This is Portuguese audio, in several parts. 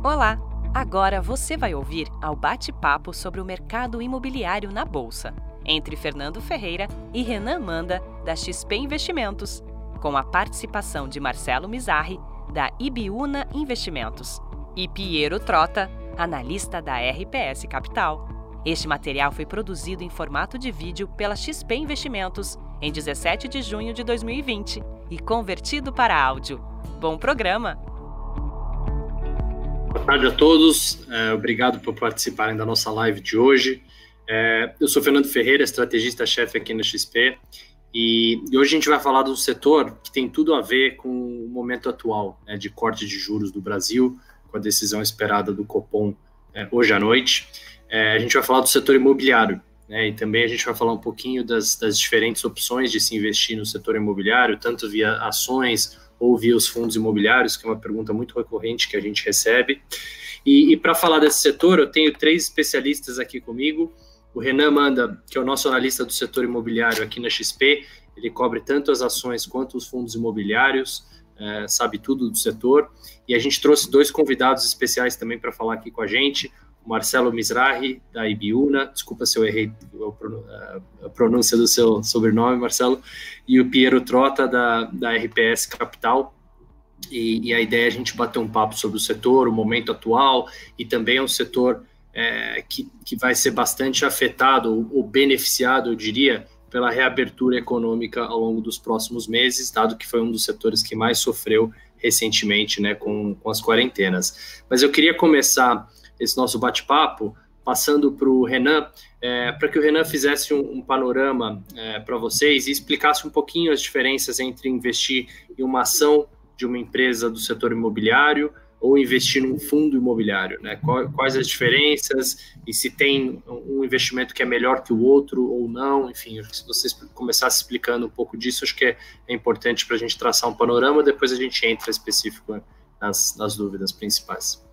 Olá! Agora você vai ouvir ao bate-papo sobre o mercado imobiliário na Bolsa, entre Fernando Ferreira e Renan Manda, da XP Investimentos, com a participação de Marcelo Mizarri, da Ibiúna Investimentos, e Piero Trota, analista da RPS Capital. Este material foi produzido em formato de vídeo pela XP Investimentos em 17 de junho de 2020 e convertido para áudio. Bom programa! Boa tarde a todos, é, obrigado por participarem da nossa live de hoje. É, eu sou Fernando Ferreira, estrategista-chefe aqui na XP, e, e, hoje a gente vai falar de um setor que tem tudo a ver com o momento atual né, de corte de juros do Brasil, com a decisão esperada do Copom é, hoje à noite. É, a gente vai falar do setor imobiliário, né, e também a gente vai falar um pouquinho das, das diferentes opções de se investir no setor imobiliário, tanto via ações ou via os fundos imobiliários, que é uma pergunta muito recorrente que a gente recebe. E, e para falar desse setor, eu tenho três especialistas aqui comigo. O Renan Manda, que é o nosso analista do setor imobiliário aqui na XP, ele cobre tanto as ações quanto os fundos imobiliários, é, sabe tudo do setor. E a gente trouxe dois convidados especiais também para falar aqui com a gente. Marcelo Mizrahi, da Ibiúna, desculpa se eu errei a pronúncia do seu sobrenome, Marcelo, e o Piero Trota, da, da RPS Capital. E, e a ideia é a gente bater um papo sobre o setor, o momento atual, e também é um setor é, que, que vai ser bastante afetado ou, ou beneficiado, eu diria, pela reabertura econômica ao longo dos próximos meses, dado que foi um dos setores que mais sofreu recentemente né, com, com as quarentenas. Mas eu queria começar esse nosso bate-papo, passando para o Renan, é, para que o Renan fizesse um, um panorama é, para vocês e explicasse um pouquinho as diferenças entre investir em uma ação de uma empresa do setor imobiliário ou investir num fundo imobiliário, né? Quais as diferenças e se tem um investimento que é melhor que o outro ou não, enfim, se vocês começassem explicando um pouco disso, acho que é, é importante para a gente traçar um panorama, depois a gente entra específico nas, nas dúvidas principais.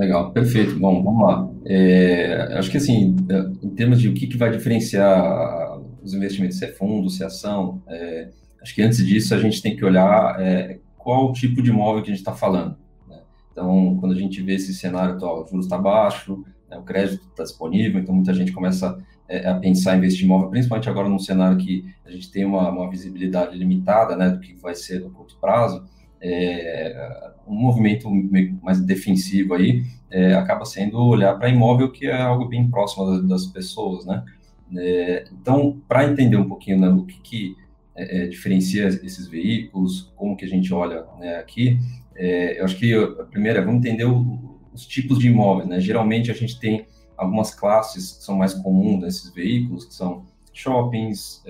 Legal, perfeito. Bom, vamos lá. É, acho que assim, é, em termos de o que, que vai diferenciar os investimentos, se é fundo, se é ação, é, acho que antes disso a gente tem que olhar é, qual tipo de imóvel que a gente está falando. Né? Então, quando a gente vê esse cenário atual, o juros está baixo, né, o crédito está disponível, então muita gente começa é, a pensar em investir em imóvel, principalmente agora num cenário que a gente tem uma, uma visibilidade limitada né, do que vai ser no curto prazo é, um movimento mais defensivo aí é, acaba sendo olhar para imóvel, que é algo bem próximo das pessoas, né? É, então, para entender um pouquinho né, o que, que é, é, diferencia esses veículos, como que a gente olha né, aqui, é, eu acho que a primeira, vamos entender o, os tipos de imóveis, né? Geralmente a gente tem algumas classes que são mais comuns desses veículos, que são shoppings,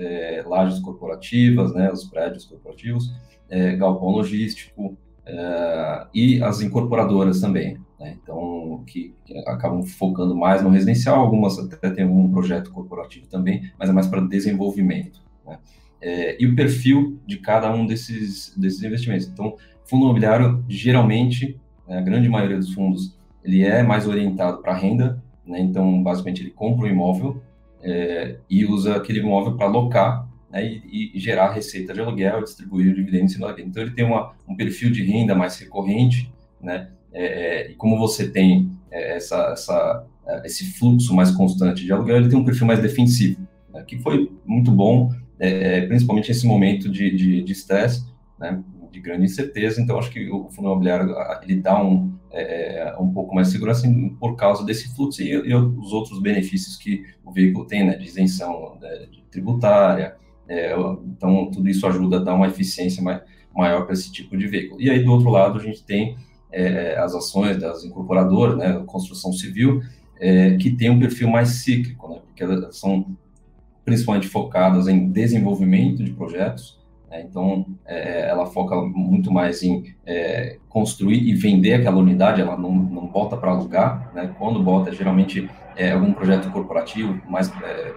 lajes corporativas, né, os prédios corporativos, é, galpão logístico é, e as incorporadoras também. Né? Então, que, que, acabam focando mais no residencial, algumas até têm um projeto corporativo também, mas é mais para desenvolvimento. Né? É, e o perfil de cada um desses, desses investimentos. Então, fundo imobiliário, geralmente, né, a grande maioria dos fundos, ele é mais orientado para renda, né? então, basicamente, ele compra um imóvel é, e usa aquele imóvel para alocar né, e, e, gerar receita de aluguel, distribuir dividendos cima daquele. Então, ele tem uma, um perfil de renda mais recorrente, né, é, é, e como você tem é, essa, essa, é, esse fluxo mais constante de aluguel, ele tem um perfil mais defensivo, né, que foi muito bom, é, principalmente nesse momento de estresse, de, né, de grande incerteza. Então, acho que o fundo imobiliário ele dá um, é, um pouco mais de segurança por causa desse fluxo e, e, os outros benefícios que o veículo tem, né, de isenção né, tributária, é, então, tudo isso ajuda a dar uma eficiência mai, maior para esse tipo de veículo. E aí, do outro lado, a gente tem é, as ações das incorporadoras, né, construção civil, é, que tem um perfil mais cíclico, né, porque elas são principalmente focadas em desenvolvimento de projetos, então é, ela foca muito mais em é, construir e vender aquela unidade, ela não, não bota para alugar, né, quando bota, geralmente é algum projeto corporativo, mais é,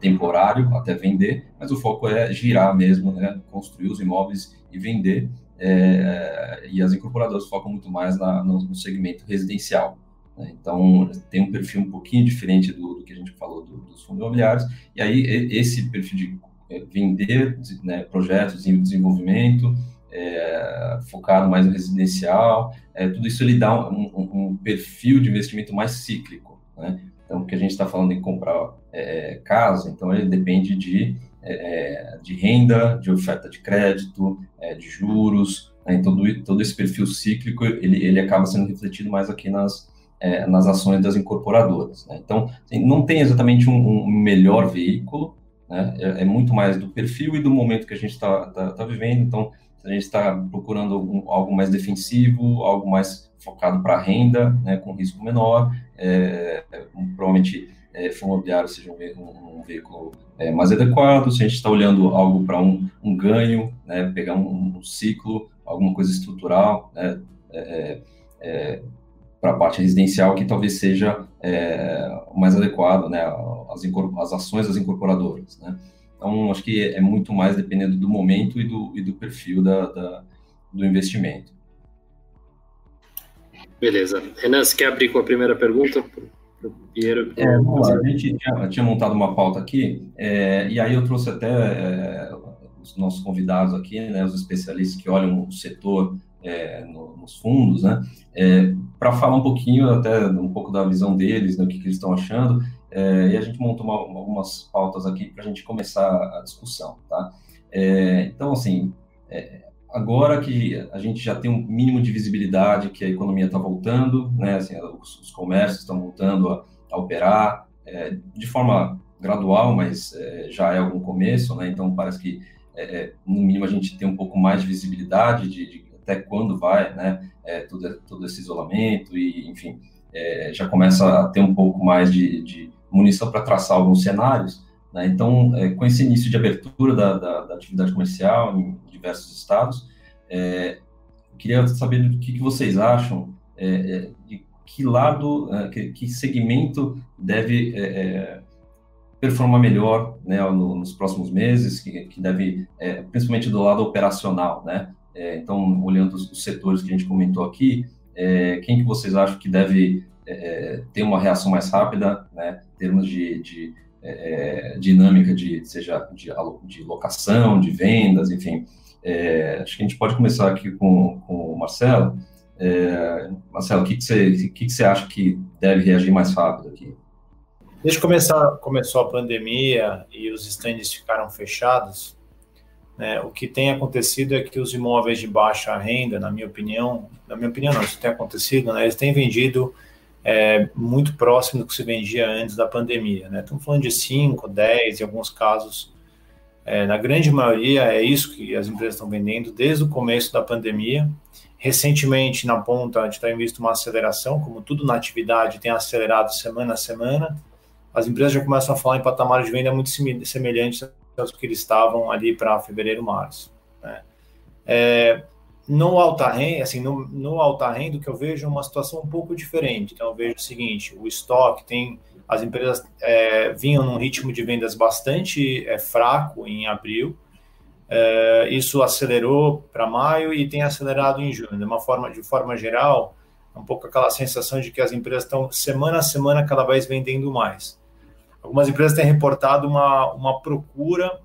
temporário até vender, mas o foco é girar mesmo, né, construir os imóveis e vender. É, e as incorporadoras focam muito mais na, no, segmento residencial. Né? Então, tem um perfil um pouquinho diferente do, do que a gente falou do, dos fundos imobiliários. E aí, esse perfil de é, vender né, projetos em desenvolvimento, é, focado mais no residencial, é, tudo isso ele dá um, um, um, perfil de investimento mais cíclico, né? Então, o que a gente está falando em comprar é, casa, então ele depende de, é, de renda, de oferta de crédito, é, de juros, né? então todo, esse perfil cíclico, ele, ele acaba sendo refletido mais aqui nas, é, nas ações das incorporadoras. Né? Então, assim, não tem exatamente um, um melhor veículo, né? é, é, muito mais do perfil e do momento que a gente está tá, tá vivendo, então a gente está procurando um, algo mais defensivo, algo mais focado para renda, né, com risco menor, é, provavelmente é, fundo seja um, um veículo é, mais adequado, se a gente está olhando algo para um, um, ganho, né, pegar um, um, ciclo, alguma coisa estrutural, né, é, é, para a parte residencial, que talvez seja é, mais adequado, né, as, as ações das incorporadoras, né. Então, acho que é muito mais dependendo do momento e do, e do perfil da, da, do investimento. Beleza. Renan, você quer abrir com a primeira pergunta? Piero. É, vamos lá. A gente tinha, tinha, montado uma pauta aqui, é, e aí eu trouxe até é, os nossos convidados aqui, né, os especialistas que olham o setor é, no, nos fundos, né, é, para falar um pouquinho, até um pouco da visão deles, né, o que, que eles estão achando, é, e a gente montou uma, algumas pautas aqui para a gente começar a discussão, tá? É, então, assim, é, agora que a gente já tem um mínimo de visibilidade que a economia está voltando, né? Assim, os, os comércios estão voltando a, a operar é, de forma gradual, mas já é algum começo, né? Então, parece que, no mínimo, a gente tem um pouco mais de visibilidade de, de até quando vai, né? todo, todo esse isolamento e, enfim, já começa a ter um pouco mais de, de munição para traçar alguns cenários. Né? Então, é, com esse início de abertura da, da, da, atividade comercial em diversos estados, é, queria saber do que, que vocês acham, é, é de que lado, é, que, que, segmento deve é, performar melhor né, no, nos próximos meses, que, que deve, principalmente do lado operacional, né? Então, olhando os, setores que a gente comentou aqui, quem que vocês acham que deve ter uma reação mais rápida, né? termos de, de é, dinâmica de seja de, de, locação, de vendas, enfim. É, acho que a gente pode começar aqui com, com o Marcelo. É, Marcelo, o que, que, você, que, que você acha que deve reagir mais rápido aqui? Desde que começou a pandemia e os estandes ficaram fechados, né, o que tem acontecido é que os imóveis de baixa renda, na minha opinião, na minha opinião não, isso tem acontecido, né, eles têm vendido é, muito próximo do que se vendia antes da pandemia. Né? Estamos falando de 5, 10, em alguns casos. É, na grande maioria, é isso que as empresas estão vendendo desde o começo da pandemia. Recentemente, na ponta, a gente tem visto uma aceleração, como tudo na atividade tem acelerado semana a semana. As empresas já começam a falar em patamares de venda muito semelhantes aos que eles estavam ali para fevereiro, março. Né? É, no alta renda, assim, no, no alta renda, que eu vejo é uma situação um pouco diferente. Então, eu vejo o seguinte: o estoque tem. As empresas é, vinham num ritmo de vendas bastante é, fraco em abril. É, isso acelerou para maio e tem acelerado em junho. De uma forma, de forma geral, é um pouco aquela sensação de que as empresas estão semana a semana cada vez vendendo mais. Algumas empresas têm reportado uma, uma procura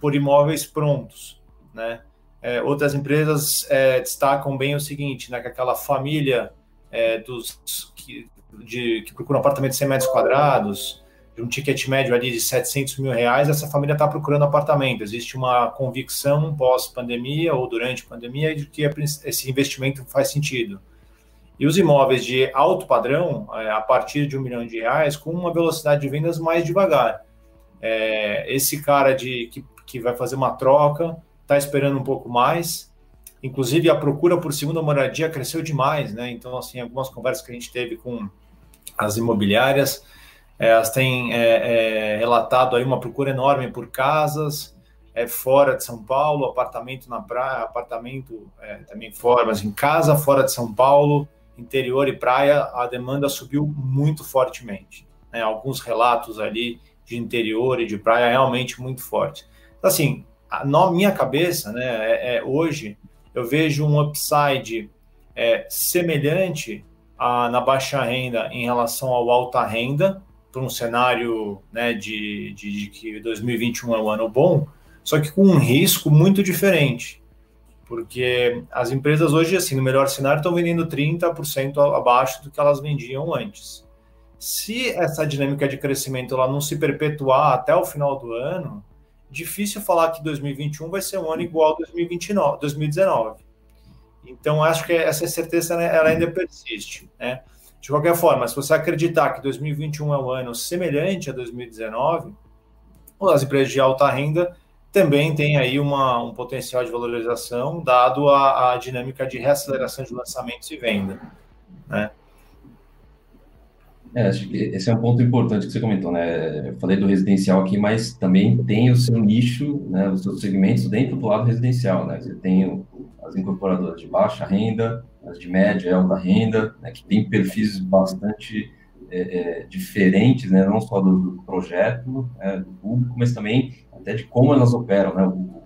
por imóveis prontos, né? É, outras empresas é, destacam bem o seguinte, né, que aquela família é, dos que, de, que procuram apartamento de 100 metros quadrados, de um ticket médio ali de 700 mil reais, essa família está procurando apartamento. Existe uma convicção pós-pandemia ou durante pandemia de que esse investimento faz sentido. E os imóveis de alto padrão, é, a partir de um milhão de reais, com uma velocidade de vendas mais devagar. É, esse cara de que, que vai fazer uma troca está esperando um pouco mais. Inclusive, a procura por segunda moradia cresceu demais, né? Então, assim, algumas conversas que a gente teve com as imobiliárias, elas têm é, é, relatado aí uma procura enorme por casas é, fora de São Paulo, apartamento na praia, apartamento é, também fora, mas em casa fora de São Paulo, interior e praia, a demanda subiu muito fortemente. Né? Alguns relatos ali de interior e de praia realmente muito forte. Então, assim, na minha cabeça, né, é, é, hoje, eu vejo um upside é, semelhante a, na baixa renda em relação ao alta renda, para um cenário né, de, de, de, que 2021 é um ano bom, só que com um risco muito diferente. Porque as empresas hoje, assim, no melhor cenário, estão vendendo 30% abaixo do que elas vendiam antes. Se essa dinâmica de crescimento ela não se perpetuar até o final do ano, difícil falar que 2021 vai ser um ano igual a 2029, 2019. Então, acho que essa certeza né, ela ainda persiste. Né? De qualquer forma, se você acreditar que 2021 é um ano semelhante a 2019, as empresas de alta renda também têm aí uma, um potencial de valorização, dado a, a dinâmica de reaceleração de lançamentos e venda. Né? É, acho que esse é um ponto importante que você comentou, né? Eu falei do residencial aqui, mas também tem o seu nicho, né? Os seus segmentos dentro do lado residencial, né? Você tem as incorporadoras de baixa renda, as de média e alta renda, né? Que tem perfis bastante é, é, diferentes, né? Não só do, do projeto, né? do público, mas também até de como elas operam, né? O,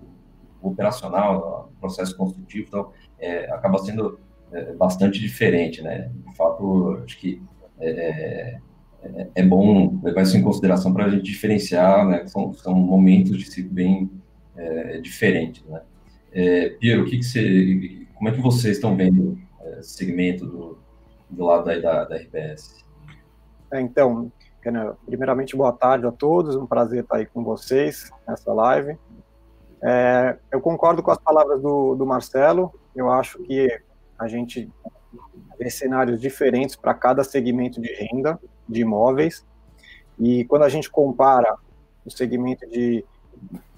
o operacional, o processo construtivo, então, é, acaba sendo é, bastante diferente, né? De fato, acho que é, é, é, bom levar isso em consideração para a gente diferenciar, né? São, são momentos de ciclo bem é, diferentes, né? É, Piero, o que, que você, como é que vocês estão vendo esse segmento do, do lado aí da, da RBS? Então, primeiramente, boa tarde a todos, um prazer estar aí com vocês nessa live. É, eu concordo com as palavras do, do Marcelo, eu acho que a gente ver cenários diferentes para cada segmento de renda de imóveis. E quando a gente compara o segmento de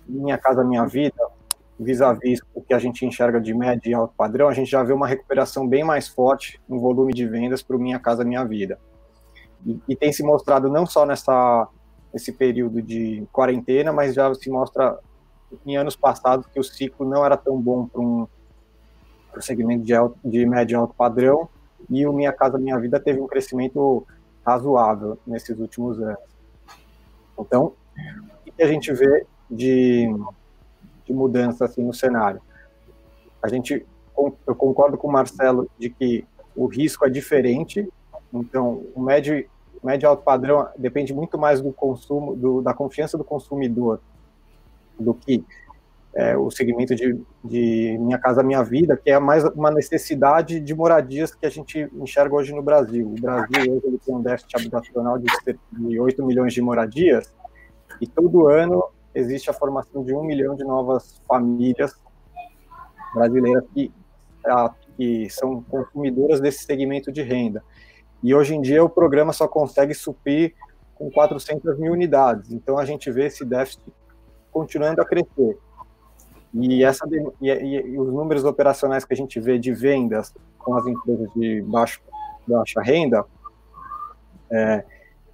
Minha Casa Minha Vida, vis-à-vis -vis o que a gente enxerga de médio e alto padrão, a gente já vê uma recuperação bem mais forte no volume de vendas para o Minha Casa Minha Vida. E, e, tem se mostrado não só nessa, nesse período de quarentena, mas já se mostra em anos passados que o ciclo não era tão bom para um o segmento de, alto, de médio e alto padrão, e o Minha Casa Minha Vida teve um crescimento razoável nesses últimos anos. Então, o que a gente vê de, de mudança assim, no cenário? A gente, eu concordo com o Marcelo de que o risco é diferente, então o médio, médio alto padrão depende muito mais do consumo, do, da confiança do consumidor do que é, o segmento de, de, Minha Casa Minha Vida, que é mais uma necessidade de moradias que a gente enxerga hoje no Brasil. O Brasil hoje ele tem um déficit habitacional de, de 8 milhões de moradias, e todo ano existe a formação de um milhão de novas famílias brasileiras que, que são consumidoras desse segmento de renda. E hoje em dia o programa só consegue suprir com 400 mil unidades. Então a gente vê esse déficit continuando a crescer. E, essa, e, e, os números operacionais que a gente vê de vendas com as empresas de baixo, baixa renda, é,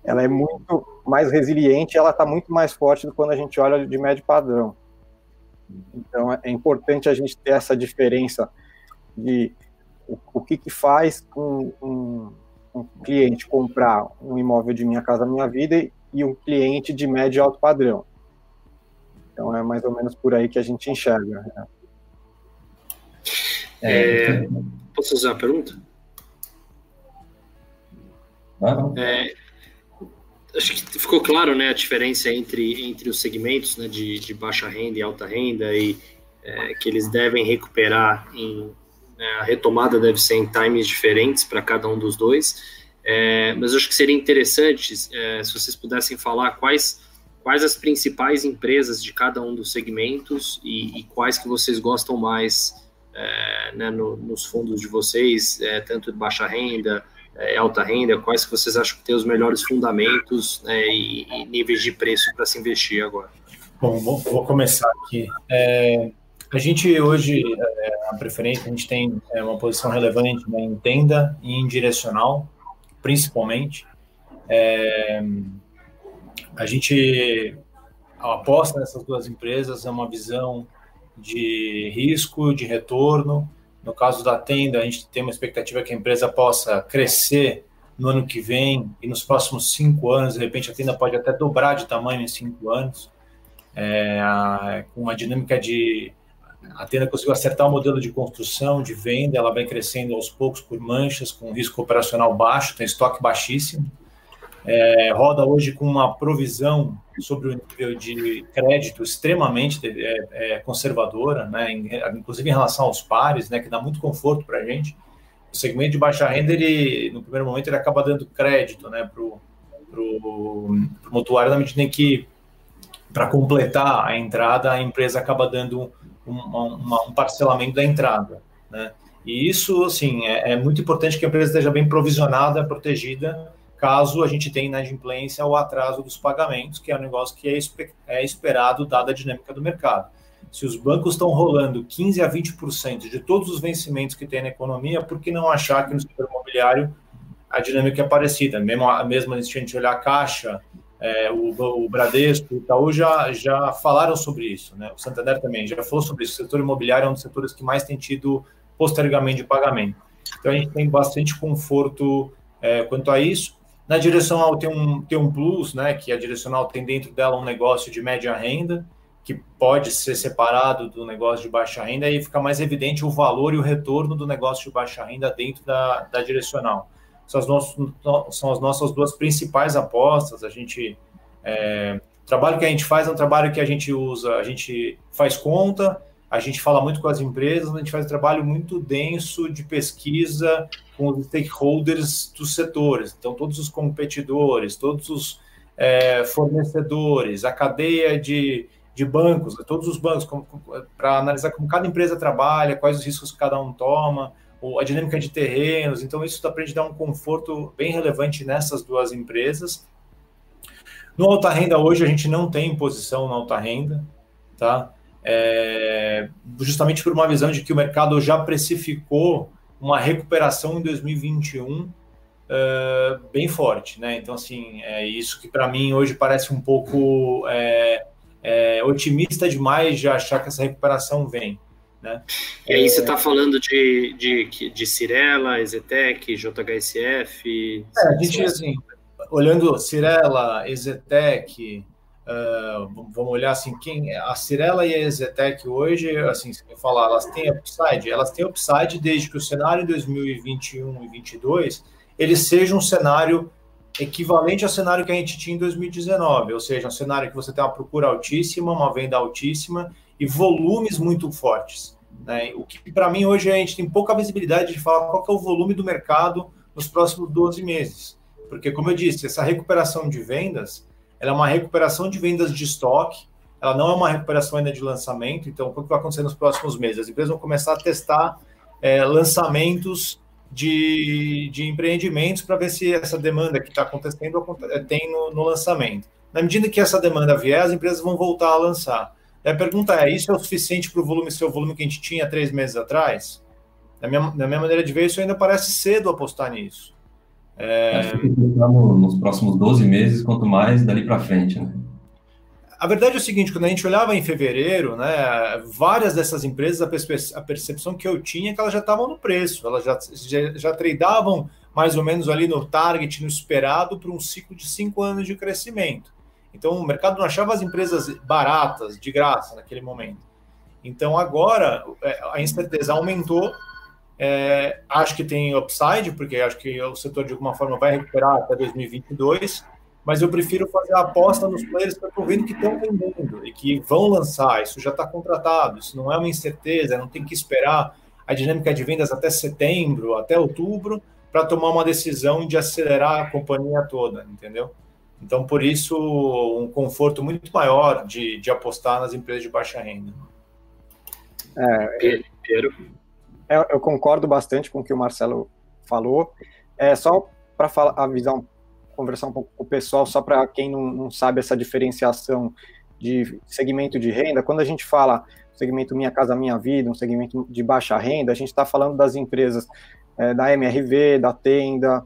ela é muito mais resiliente, ela está muito mais forte do que quando a gente olha de médio padrão. Então, é, é importante a gente ter essa diferença de o, o que, que faz um, um, um, cliente comprar um imóvel de Minha Casa Minha Vida e, um cliente de médio e alto padrão. Então é mais ou menos por aí que a gente enxerga. Né? É, posso fazer uma pergunta? Ah, é, acho que ficou claro né, a diferença entre, entre os segmentos né, de, de baixa renda e alta renda e é, que eles devem recuperar em a retomada deve ser em times diferentes para cada um dos dois. É, mas acho que seria interessante é, se vocês pudessem falar quais quais as principais empresas de cada um dos segmentos e, e quais que vocês gostam mais é, né, no, nos fundos de vocês, é, tanto de baixa renda, é, alta renda, quais que vocês acham que tem os melhores fundamentos né, e, e, níveis de preço para se investir agora? Bom, vou, vou começar aqui. A gente hoje, é, a preferência, a gente tem é, uma posição relevante né, em tenda e em direcional, principalmente. É, a gente aposta nessas duas empresas, é uma visão de risco, de retorno. No caso da tenda, a gente tem uma expectativa que a empresa possa crescer no ano que vem e nos próximos cinco anos. De repente, a tenda pode até dobrar de tamanho em cinco anos, é, com uma dinâmica de. A tenda conseguiu acertar o modelo de construção, de venda, ela vai crescendo aos poucos por manchas, com risco operacional baixo, tem estoque baixíssimo. é, roda hoje com uma provisão sobre o nível de crédito extremamente é, é, conservadora, né, inclusive em relação aos pares, né, que dá muito conforto para a gente. O segmento de baixa renda, ele, no primeiro momento, ele acaba dando crédito né, para o mutuário, na medida em que, para completar a entrada, a empresa acaba dando um, uma, um parcelamento da entrada. Né? E isso, assim, é, é muito importante que a empresa esteja bem provisionada, protegida, caso a gente tenha inadimplência ou atraso dos pagamentos, que é um negócio que é, é esperado dada a dinâmica do mercado. Se os bancos estão rolando 15 a 20% de todos os vencimentos que tem na economia, por que não achar que no setor imobiliário a dinâmica é parecida? Mesmo, mesmo a gente olhar a Caixa, é, o, o Bradesco, o Itaú já, já falaram sobre isso, né? o Santander também já falou sobre isso. O setor imobiliário é um dos setores que mais tem tido postergamento de pagamento. Então a gente tem bastante conforto é, quanto a isso. Na direcional tem um, tem um plus, né, que a direcional tem dentro dela um negócio de média renda, que pode ser separado do negócio de baixa renda, e fica mais evidente o valor e o retorno do negócio de baixa renda dentro da, da direcional. São as, nossos, são as nossas duas principais apostas. A gente. É, o trabalho que a gente faz é um trabalho que a gente usa, a gente faz conta, a gente fala muito com as empresas, a gente faz um trabalho muito denso de pesquisa com os stakeholders dos setores. Então, todos os competidores, todos os é, fornecedores, a cadeia de, de bancos, todos os bancos, para analisar como cada empresa trabalha, quais os riscos que cada um toma, a dinâmica de terrenos. Então, isso dá para dar um conforto bem relevante nessas duas empresas. No alta renda, hoje, a gente não tem posição na alta renda, tá? É, justamente por uma visão de que o mercado já precificou uma recuperação em 2021 uh, é, bem forte, né? Então, assim, é isso que para mim hoje parece um pouco é, é, otimista demais de achar que essa recuperação vem. Né? E aí você está é, falando de, de, de Cirela, Ezetec, JHSF? É, a gente, assim, olhando Cirela, Ezetec, Uh, vamos olhar assim, quem a Cirela e a Exetec hoje, assim, se eu falar, elas têm upside, elas têm upside desde que o cenário em 2021 e 2022 ele seja um cenário equivalente ao cenário que a gente tinha em 2019, ou seja, um cenário que você tem uma procura altíssima, uma venda altíssima e volumes muito fortes. Né? O que para mim hoje a gente tem pouca visibilidade de falar qual é o volume do mercado nos próximos 12 meses, porque como eu disse, essa recuperação de vendas ela é uma recuperação de vendas de estoque, ela não é uma recuperação ainda de lançamento, então o que vai acontecer nos próximos meses? As empresas vão começar a testar é, lançamentos de, de empreendimentos para ver se essa demanda que está acontecendo é, tem no, no, lançamento. Na medida que essa demanda vier, as empresas vão voltar a lançar. A pergunta é: isso é o suficiente para o volume ser o volume que a gente tinha três meses atrás? Na minha, na minha maneira de ver, isso ainda parece cedo apostar nisso. É... Acho que nos próximos 12 meses, quanto mais dali para frente, né? A verdade é o seguinte, quando a gente olhava em fevereiro, né, várias dessas empresas, a, percepção que eu tinha é que elas já estavam no preço, elas já, já, já tradeavam mais ou menos ali no target, no esperado, para um ciclo de cinco anos de crescimento. Então, o mercado não achava as empresas baratas, de graça, naquele momento. Então, agora, é, a incerteza aumentou é, acho que tem upside, porque acho que o setor de alguma forma vai recuperar até 2022, mas eu prefiro fazer a aposta nos players que eu estou vendo que estão vendendo e que vão lançar. Isso já está contratado, isso não é uma incerteza, não tem que esperar a dinâmica de vendas até setembro, até outubro, para tomar uma decisão de acelerar a companhia toda, entendeu? Então, por isso, um conforto muito maior de, de apostar nas empresas de baixa renda. É. É, eu concordo bastante com o que o Marcelo falou. É só para avisar, conversar um pouco com o pessoal, só para quem não, não, sabe essa diferenciação de segmento de renda. Quando a gente fala segmento Minha Casa Minha Vida, um segmento de baixa renda, a gente está falando das empresas é, da MRV, da Tenda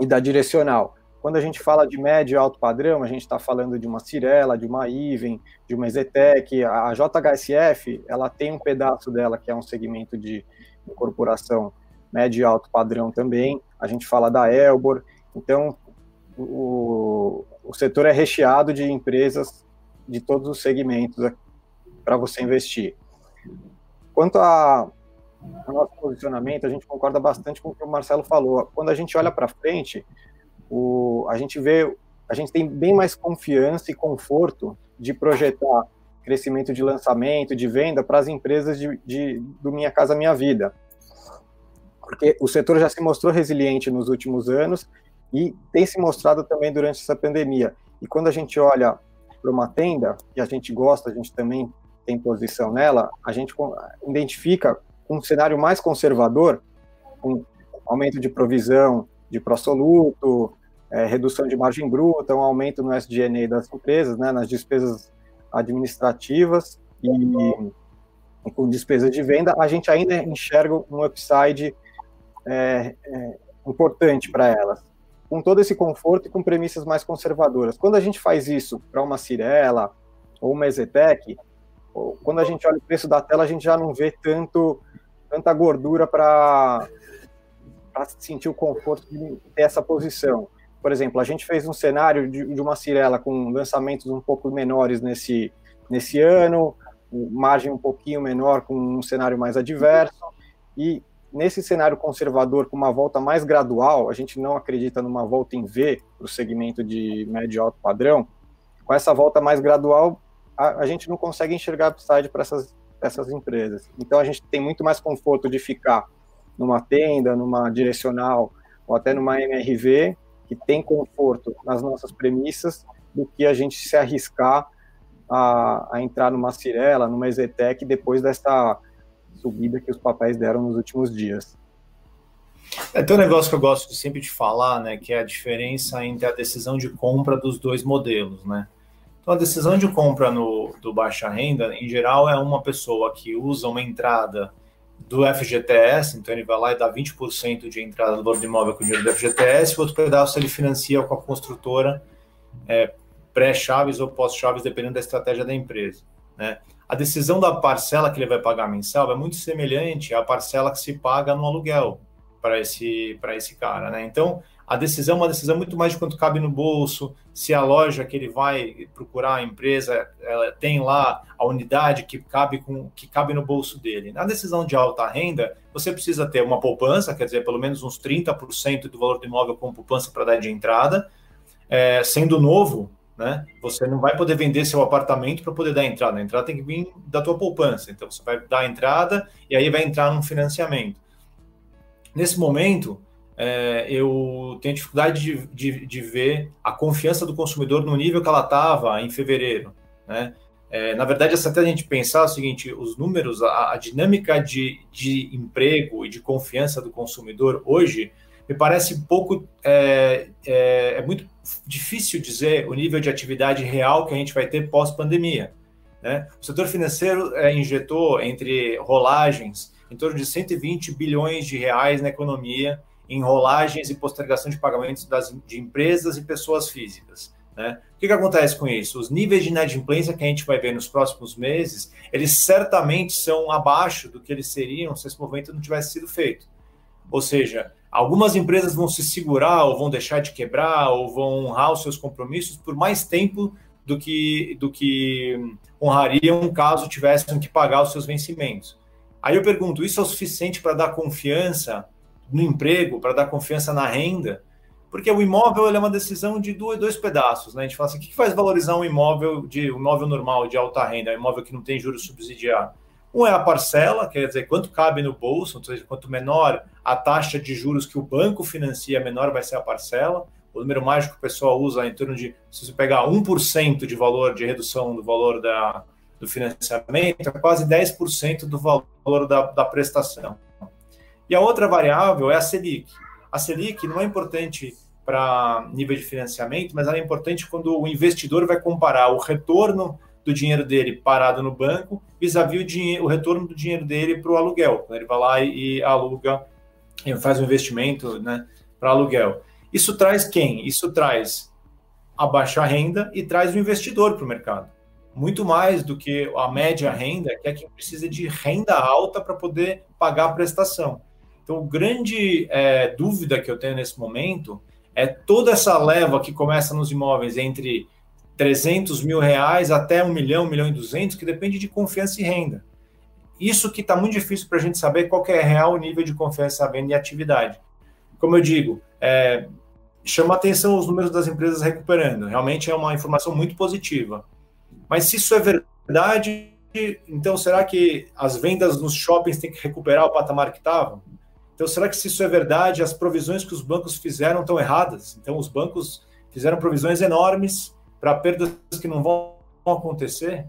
e da Direcional. Quando a gente fala de médio e alto padrão, a gente está falando de uma Cirela, de uma Iven, de uma Zetec. A JHSF, ela tem um pedaço dela que é um segmento de incorporação médio e alto padrão também. A gente fala da Elbor. Então, o, o setor é recheado de empresas de todos os segmentos para você investir. Quanto ao nosso posicionamento, a gente concorda bastante com o que o Marcelo falou. Quando a gente olha para frente, o, a gente vê, a gente tem bem mais confiança e conforto de projetar crescimento de lançamento, de venda para as empresas de, de, do Minha Casa Minha Vida. Porque o setor já se mostrou resiliente nos últimos anos e tem se mostrado também durante essa pandemia. E quando a gente olha para uma tenda, que a gente gosta, a gente também tem posição nela, a gente identifica um cenário mais conservador, com aumento de provisão de pró-soluto, é, redução de margem bruta, um aumento no SG&A das empresas, né, nas despesas administrativas e, com despesas de venda, a gente ainda enxerga um upside é, é, importante para elas, com todo esse conforto e com premissas mais conservadoras. Quando a gente faz isso para uma Cirela ou uma Ezetec, quando a gente olha o preço da tela, a gente já não vê tanto tanta gordura para sentir o conforto de ter essa posição. Por exemplo, a gente fez um cenário de, de uma Cirela com lançamentos um pouco menores nesse, nesse ano, margem um pouquinho menor com um cenário mais adverso, e nesse cenário conservador, com uma volta mais gradual, a gente não acredita numa volta em V para o segmento de médio alto padrão, com essa volta mais gradual, a, a gente não consegue enxergar upside para essas, essas empresas. Então a gente tem muito mais conforto de ficar numa tenda, numa direcional ou até numa MRV, que tem conforto nas nossas premissas, do que a gente se arriscar a, a entrar numa Cirela, numa Exetec, depois dessa subida que os papéis deram nos últimos dias. É, tem um negócio que eu gosto sempre de falar, né, que é a diferença entre a decisão de compra dos dois modelos, né? Então, a decisão de compra no, do baixa renda, em geral, é uma pessoa que usa uma entrada do FGTS, então ele vai lá e dá 20% de entrada do valor do imóvel com o dinheiro do FGTS, e outro pedaço ele financia com a construtora é, pré-chaves ou pós-chaves, dependendo da estratégia da empresa. Né? A decisão da parcela que ele vai pagar mensal é muito semelhante à parcela que se paga no aluguel para esse, esse cara. Né? Então, a decisão é uma decisão muito mais de quanto cabe no bolso, se a loja que ele vai procurar a empresa ela tem lá a unidade que cabe com que cabe no bolso dele. Na decisão de alta renda, você precisa ter uma poupança, quer dizer, pelo menos uns 30% do valor do imóvel com poupança para dar de entrada. É, sendo novo, né? Você não vai poder vender seu apartamento para poder dar entrada. A entrada tem que vir da tua poupança. Então você vai dar a entrada e aí vai entrar num financiamento. Nesse momento, é, eu tenho dificuldade de, de, de, ver a confiança do consumidor no nível que ela estava em fevereiro. Né? É, na verdade, essa até a gente pensar o seguinte: os números, a, a dinâmica de, de emprego e de confiança do consumidor hoje me parece pouco. É, é, é, muito difícil dizer o nível de atividade real que a gente vai ter pós-pandemia. Né? O setor financeiro é, injetou entre rolagens em torno de 120 bilhões de reais na economia em rolagens e postergação de pagamentos das, de empresas e pessoas físicas. Né? O que, que acontece com isso? Os níveis de inadimplência que a gente vai ver nos próximos meses, eles certamente são abaixo do que eles seriam se esse movimento não tivesse sido feito. Ou seja, algumas empresas vão se segurar ou vão deixar de quebrar ou vão honrar os seus compromissos por mais tempo do que, do que honrariam caso tivessem que pagar os seus vencimentos. Aí eu pergunto, isso é o suficiente para dar confiança no emprego, para dar confiança na renda? Porque o imóvel é uma decisão de dois, pedaços, né? A gente fala assim, o que faz valorizar um imóvel de um imóvel normal, de alta renda, um imóvel que não tem juros subsidiados? Um é a parcela, quer dizer, quanto cabe no bolso, ou seja, quanto menor a taxa de juros que o banco financia, menor vai ser a parcela. O número mágico que o pessoal usa é em torno de, se você pegar 1% de valor, de redução do valor da, do financiamento, é quase 10% do valor da, da prestação. E a outra variável é a Selic. A Selic não é importante para nível de financiamento, mas ela é importante quando o investidor vai comparar o retorno do dinheiro dele parado no banco vis-à-vis o, o retorno do dinheiro dele para o aluguel. Ele vai lá e, e aluga, e faz um investimento né, para aluguel. Isso traz quem? Isso traz a baixa renda e traz o investidor para o mercado muito mais do que a média renda, que é quem precisa de renda alta para poder pagar a prestação. Então, grande é, dúvida que eu tenho nesse momento é toda essa leva que começa nos imóveis entre 300 mil reais até 1 milhão, 1 milhão e 200, que depende de confiança e renda. Isso que está muito difícil para a gente saber qual é real o nível de confiança, venda e atividade. Como eu digo, é, chama atenção os números das empresas recuperando. Realmente é uma informação muito positiva. Mas se isso é verdade, então será que as vendas nos shoppings têm que recuperar o patamar que estavam? Então será que se isso é verdade, as provisões que os bancos fizeram estão erradas? Então os bancos fizeram provisões enormes para perdas que não vão acontecer?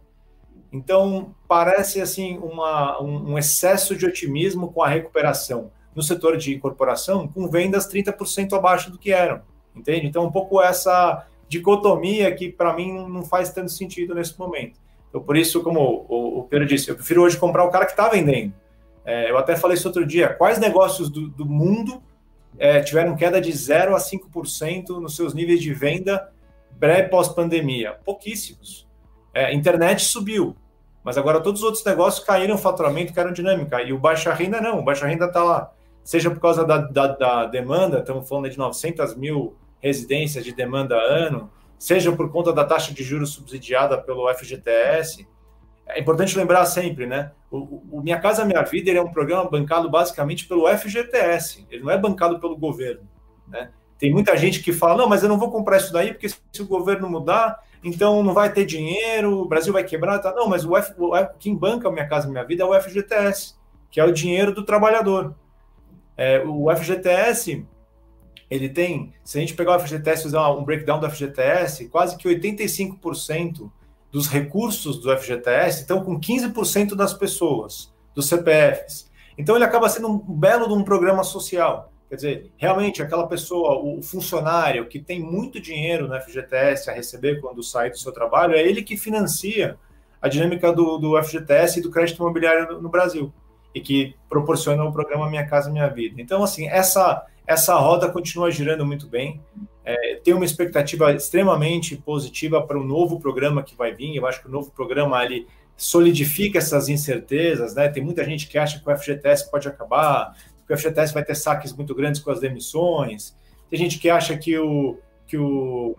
Então parece assim uma, um, excesso de otimismo com a recuperação no setor de incorporação, com vendas 30% abaixo do que eram, entende? Então um pouco essa dicotomia que para mim não faz tanto sentido nesse momento. Então, por isso, como o, o Pedro disse, eu prefiro hoje comprar o cara que está vendendo. É, eu até falei isso outro dia, quais negócios do, do mundo é, tiveram queda de 0 a 5% nos seus níveis de venda pré-pós-pandemia? Pouquíssimos. É, internet subiu, mas agora todos os outros negócios caíram faturamento, caíram dinâmica, e o baixa renda não, o baixa renda está lá. Seja por causa da, da, da demanda, estamos falando de 900 mil residências de demanda ano, seja por conta da taxa de juros subsidiada pelo FGTS. É importante lembrar sempre, né? O, o Minha Casa Minha Vida é um programa bancado basicamente pelo FGTS, ele não é bancado pelo governo, né? Tem muita gente que fala, não, mas eu não vou comprar isso daí, porque se o governo mudar, então não vai ter dinheiro, o Brasil vai quebrar. Tá? Não, mas o, F, o quem banca Minha Casa Minha Vida é o FGTS, que é o dinheiro do trabalhador. É, o FGTS, ele tem, se a gente pegar o FGTS e fazer um breakdown do FGTS, quase que 85% dos recursos do FGTS estão com 15% das pessoas, dos CPFs. Então ele acaba sendo um belo de um programa social. Quer dizer, realmente aquela pessoa, o funcionário que tem muito dinheiro no FGTS a receber quando sai do seu trabalho, é ele que financia a dinâmica do, do FGTS e do crédito imobiliário no, no Brasil e que proporciona o programa Minha Casa Minha Vida. Então, assim, essa essa roda continua girando muito bem. É, tem uma expectativa extremamente positiva para o novo programa que vai vir. Eu acho que o novo programa ele solidifica essas incertezas. Né? Tem muita gente que acha que o FGTS pode acabar, que o FGTS vai ter saques muito grandes com as demissões. Tem gente que acha que o, que o,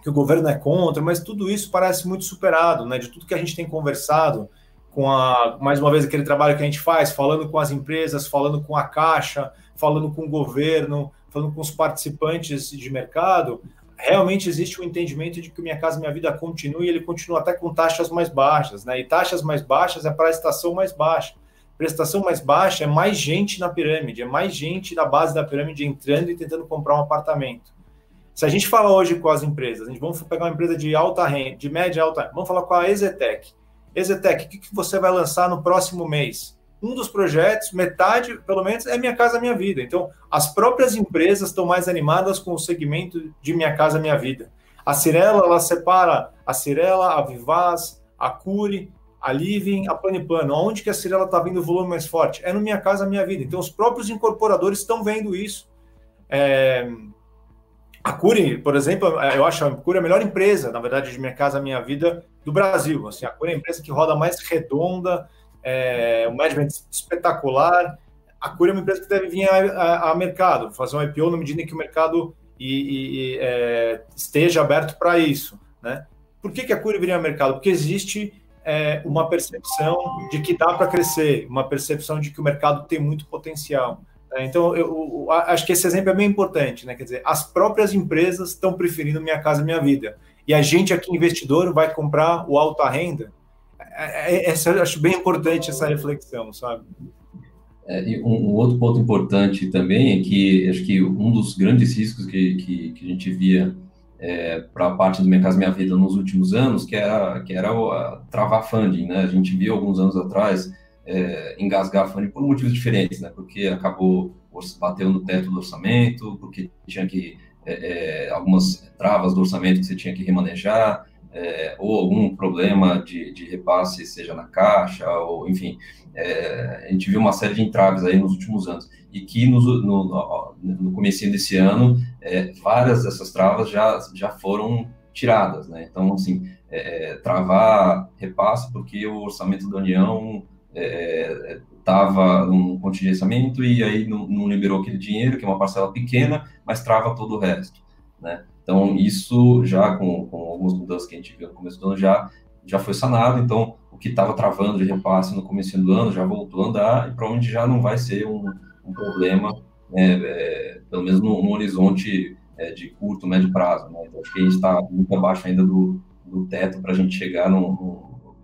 que o governo é contra, mas tudo isso parece muito superado, né? De tudo que a gente tem conversado com a, mais uma vez, aquele trabalho que a gente faz, falando com as empresas, falando com a Caixa, falando com o governo, falando com os participantes de mercado, realmente existe um entendimento de que Minha Casa Minha Vida continua e ele continua até com taxas mais baixas, né? E taxas mais baixas é para a estação mais baixa. Prestação mais baixa é mais gente na pirâmide, é mais gente da base da pirâmide entrando e tentando comprar um apartamento. Se a gente fala hoje com as empresas, a gente vamos pegar uma empresa de alta renda, de média alta, vamos falar com a Exetec. Exetec, o que você vai lançar no próximo mês? Um dos projetos, metade, pelo menos, é Minha Casa Minha Vida. Então, as próprias empresas estão mais animadas com o segmento de Minha Casa Minha Vida. A Cirela, ela separa a Cirela, a Vivaz, a Cure, a Living, a Planipano. Onde que a Cirela está vindo o volume mais forte? É no Minha Casa Minha Vida. Então, os próprios incorporadores estão vendo isso. É... A Cure, por exemplo, eu acho a Cure a melhor empresa, na verdade, de Minha Casa Minha Vida do Brasil. Assim, a Cure é a empresa que roda mais redonda, é, um management espetacular. A Cura é uma empresa que deve vir a, a, a mercado, fazer um IPO na medida em que o mercado e, e, é, esteja aberto para isso. Né? Por que, que a Cura viria ao mercado? Porque existe é, uma percepção de que dá para crescer, uma percepção de que o mercado tem muito potencial. Né? Então, eu, eu, acho que esse exemplo é bem importante, né? Quer dizer, as próprias empresas estão preferindo Minha Casa Minha Vida. E a gente aqui, investidor, vai comprar o alta renda essa, eu acho bem importante essa reflexão, sabe? É, um, um, outro ponto importante também é que acho que um dos grandes riscos que, que, que a gente via é, para a parte do Minha Casa Minha Vida nos últimos anos, que era, que era o, a, travar funding, né? A gente viu alguns anos atrás é, engasgar funding por motivos diferentes, né? Porque acabou bateu no teto do orçamento, porque tinha que é, é algumas travas do orçamento que você tinha que remanejar, é, ou algum problema de, de, repasse, seja na caixa, ou enfim, é, a gente viu uma série de entraves aí nos últimos anos, e que no, no, começo desse ano, é, várias dessas travas já, já foram tiradas, né? Então, assim, é, é, travar repasse porque o orçamento da União estava é, num contingenciamento e aí não, não liberou aquele dinheiro, que é uma parcela pequena, mas trava todo o resto, né? Então, isso já com, com algumas mudanças que a gente viu no começo do ano já, já foi sanado. Então, o que estava travando de repasse no começo do ano já voltou a andar e provavelmente já não vai ser um, um problema, né, é, pelo menos no, no horizonte é, de curto, médio prazo. Né? Então, acho que a gente está muito abaixo ainda do, do teto para a gente chegar num, num,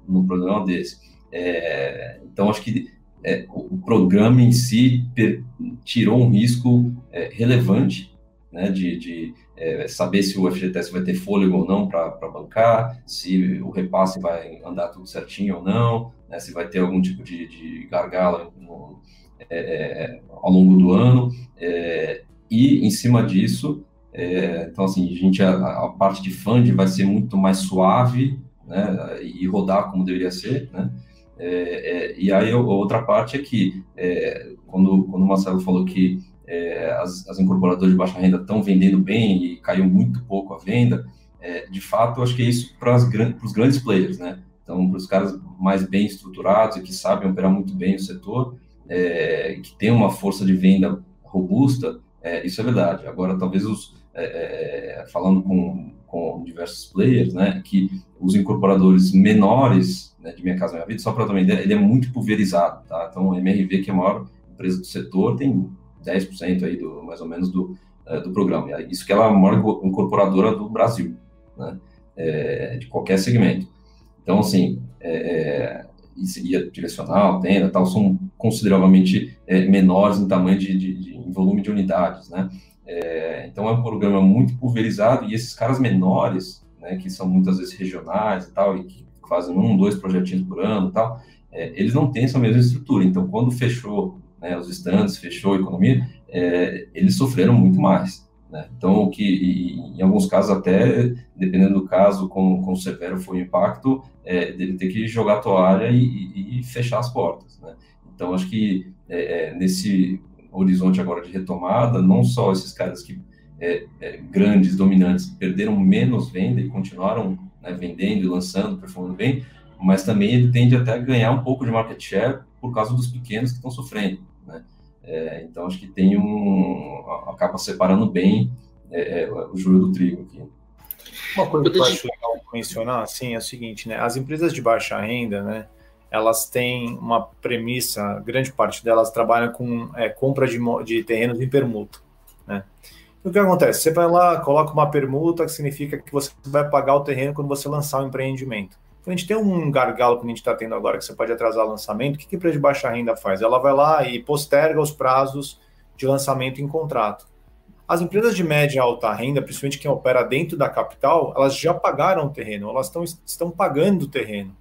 num programa desse. É, então, acho que é, o programa em si per, tirou um risco é, relevante né, de, de é, saber se o FGTS vai ter fôlego ou não para bancar, se o repasse vai andar tudo certinho ou não, né, se vai ter algum tipo de, de gargalo no, é, é, ao longo do ano. É, e, em cima disso, é, então, assim, a, gente, a, a, parte de fund vai ser muito mais suave né, e rodar como deveria ser, né? e aí, outra parte é que, quando, quando o Marcelo falou que é, as, as, incorporadoras de baixa renda estão vendendo bem e caiu muito pouco a venda, é, de fato, acho que é isso para os grandes players, né? Então, para os caras mais bem estruturados e que sabem operar muito bem o setor, é, que tem uma força de venda robusta, é, isso é verdade. Agora, talvez os, é, é, falando com, com diversos players, né, que os incorporadores menores né, de Minha Casa Minha Vida, só para também ele é muito pulverizado, tá? Então, a MRV, que é a maior empresa do setor, tem 10% aí do, mais ou menos do, é, do programa. Isso que ela é a maior incorporadora do Brasil, né? É, de qualquer segmento. Então, assim, é, é e direcional, tenda, tal, são consideravelmente é, menores em tamanho de, de, de, em volume de unidades, né? É, então, é um programa muito pulverizado e esses caras menores, né, que são muitas vezes regionais e tal, e que fazem um, dois projetinhos por ano e tal, eles não têm essa mesma estrutura. Então, quando fechou né, os estandes, fechou a economia, é, eles sofreram muito mais. Né? Então, o que, em alguns casos, até, dependendo do caso, com, com severo foi o impacto, é, dele ter que jogar a toalha e, e, e fechar as portas. Né? Então, acho que é, é nesse horizonte agora de retomada, não só esses caras que é, é, grandes, dominantes, perderam menos venda e continuaram né, vendendo e lançando, performando bem, mas também ele tende até a ganhar um pouco de market share por causa dos pequenos que estão sofrendo. Né? É, então, acho que tem um. acaba separando bem é, é o joio do trigo aqui. Uma coisa que eu acho legal mencionar assim, é o seguinte: né? as empresas de baixa renda, né, elas têm uma premissa, grande parte delas trabalham com é, compra de, de terrenos em permuta. Né? o que acontece? Você vai lá, coloca uma permuta, que significa que você vai pagar o terreno quando você lançar o empreendimento. A gente tem um gargalo que a gente está tendo agora, que você pode atrasar o lançamento, o que a empresa de baixa renda faz? Ela vai lá e posterga os prazos de lançamento em contrato. As empresas de média e alta renda, principalmente quem opera dentro da capital, elas já pagaram o terreno, elas estão, estão pagando o terreno.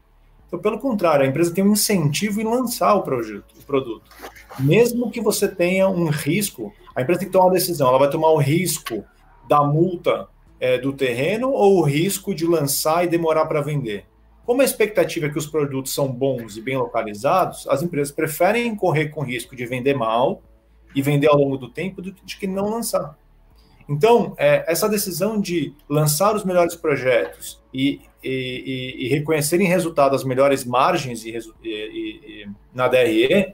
Então, pelo contrário, a empresa tem um incentivo em lançar o, projeto, o produto. Mesmo que você tenha um risco, a empresa tem que tomar uma decisão, ela vai tomar o risco da multa é, do terreno ou o risco de lançar e demorar para vender. Como a expectativa é que os produtos são bons e bem localizados, as empresas preferem correr com risco de vender mal e vender ao longo do tempo do que não lançar. Então, é, essa decisão de lançar os melhores projetos e, e, e, e reconhecerem resultado as melhores margens na DRE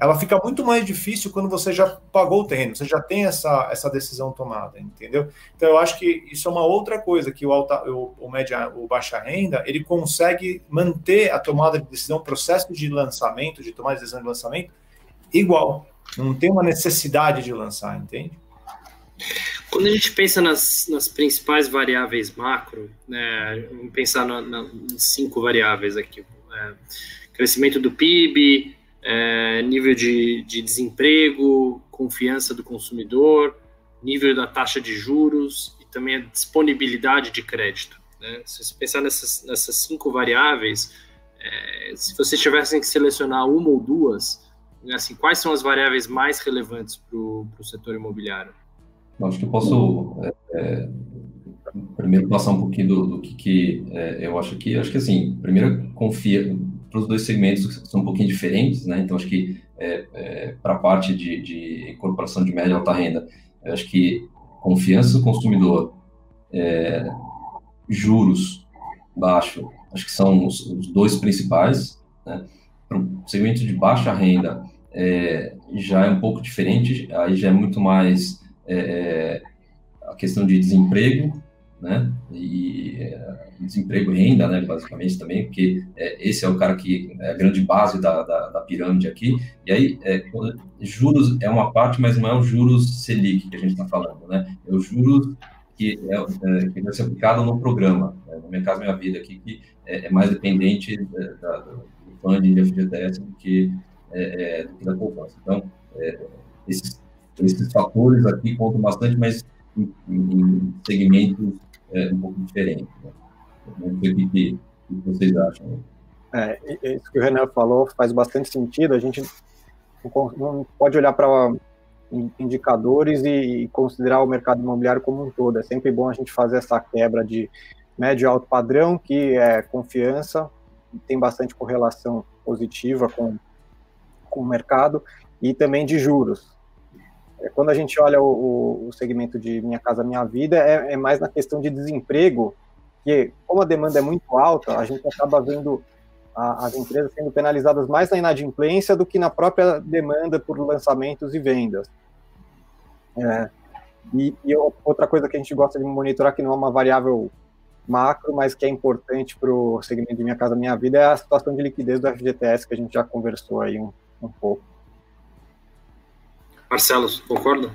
ela fica muito mais difícil quando você já pagou o terreno, você já tem essa, essa decisão tomada, entendeu? Então eu acho que isso é uma outra coisa que o, alta, o, o, média, o baixa renda ele consegue manter a tomada de decisão, o processo de lançamento, de tomar de decisão de lançamento, igual. Não tem uma necessidade de lançar, entende? Quando a gente pensa nas, nas principais variáveis macro, né, vamos pensar em cinco variáveis aqui: é, crescimento do PIB, é, nível de, de desemprego, confiança do consumidor, nível da taxa de juros e também a disponibilidade de crédito. Né? Se você pensar nessas, nessas cinco variáveis, é, se vocês tivessem que selecionar uma ou duas, assim, quais são as variáveis mais relevantes para o setor imobiliário? Acho que eu posso é, é, primeiro passar um pouquinho do, do que, que é, eu acho que acho que assim, primeiro confia para os dois segmentos que são um pouquinho diferentes, né? Então, acho que é, é, para a parte de, de incorporação de média e alta renda, acho que confiança do consumidor, é, juros baixo, acho que são os, os dois principais. Né? Para o segmento de baixa renda, é, já é um pouco diferente, aí já é muito mais é, é, a questão de desemprego, né? E é, desemprego e renda, né? Basicamente também, porque é, esse é o cara que é a grande base da, da, da pirâmide aqui. E aí, é, juros é uma parte, mas não é o juros Selic que a gente está falando, né? é o juros que, é, é, que vai ser aplicado no programa. Né? No meu caso, minha vida aqui, que é, é mais dependente da, do funding de FGTS do que, é, do que da poupança. Então, esses, esses fatores aqui contam bastante, mas em, em segmentos um pouco diferentes. Né? Não sei o que, que vocês acham. É, isso que o Renan falou faz bastante sentido. A gente não pode olhar para indicadores e considerar o mercado imobiliário como um todo. É sempre bom a gente fazer essa quebra de médio e alto padrão, que é confiança, tem bastante correlação positiva com, com o mercado, e também de juros. É, quando a gente olha o, o segmento de Minha Casa Minha Vida, é, é mais na questão de desemprego, que como a demanda é muito alta, a gente acaba vendo a, as empresas sendo penalizadas mais na inadimplência do que na própria demanda por lançamentos e vendas. É, e, e, outra coisa que a gente gosta de monitorar, que não é uma variável macro, mas que é importante para o segmento de Minha Casa Minha Vida, é a situação de liquidez do FGTS, que a gente já conversou aí um, um pouco. Marcelo, concorda?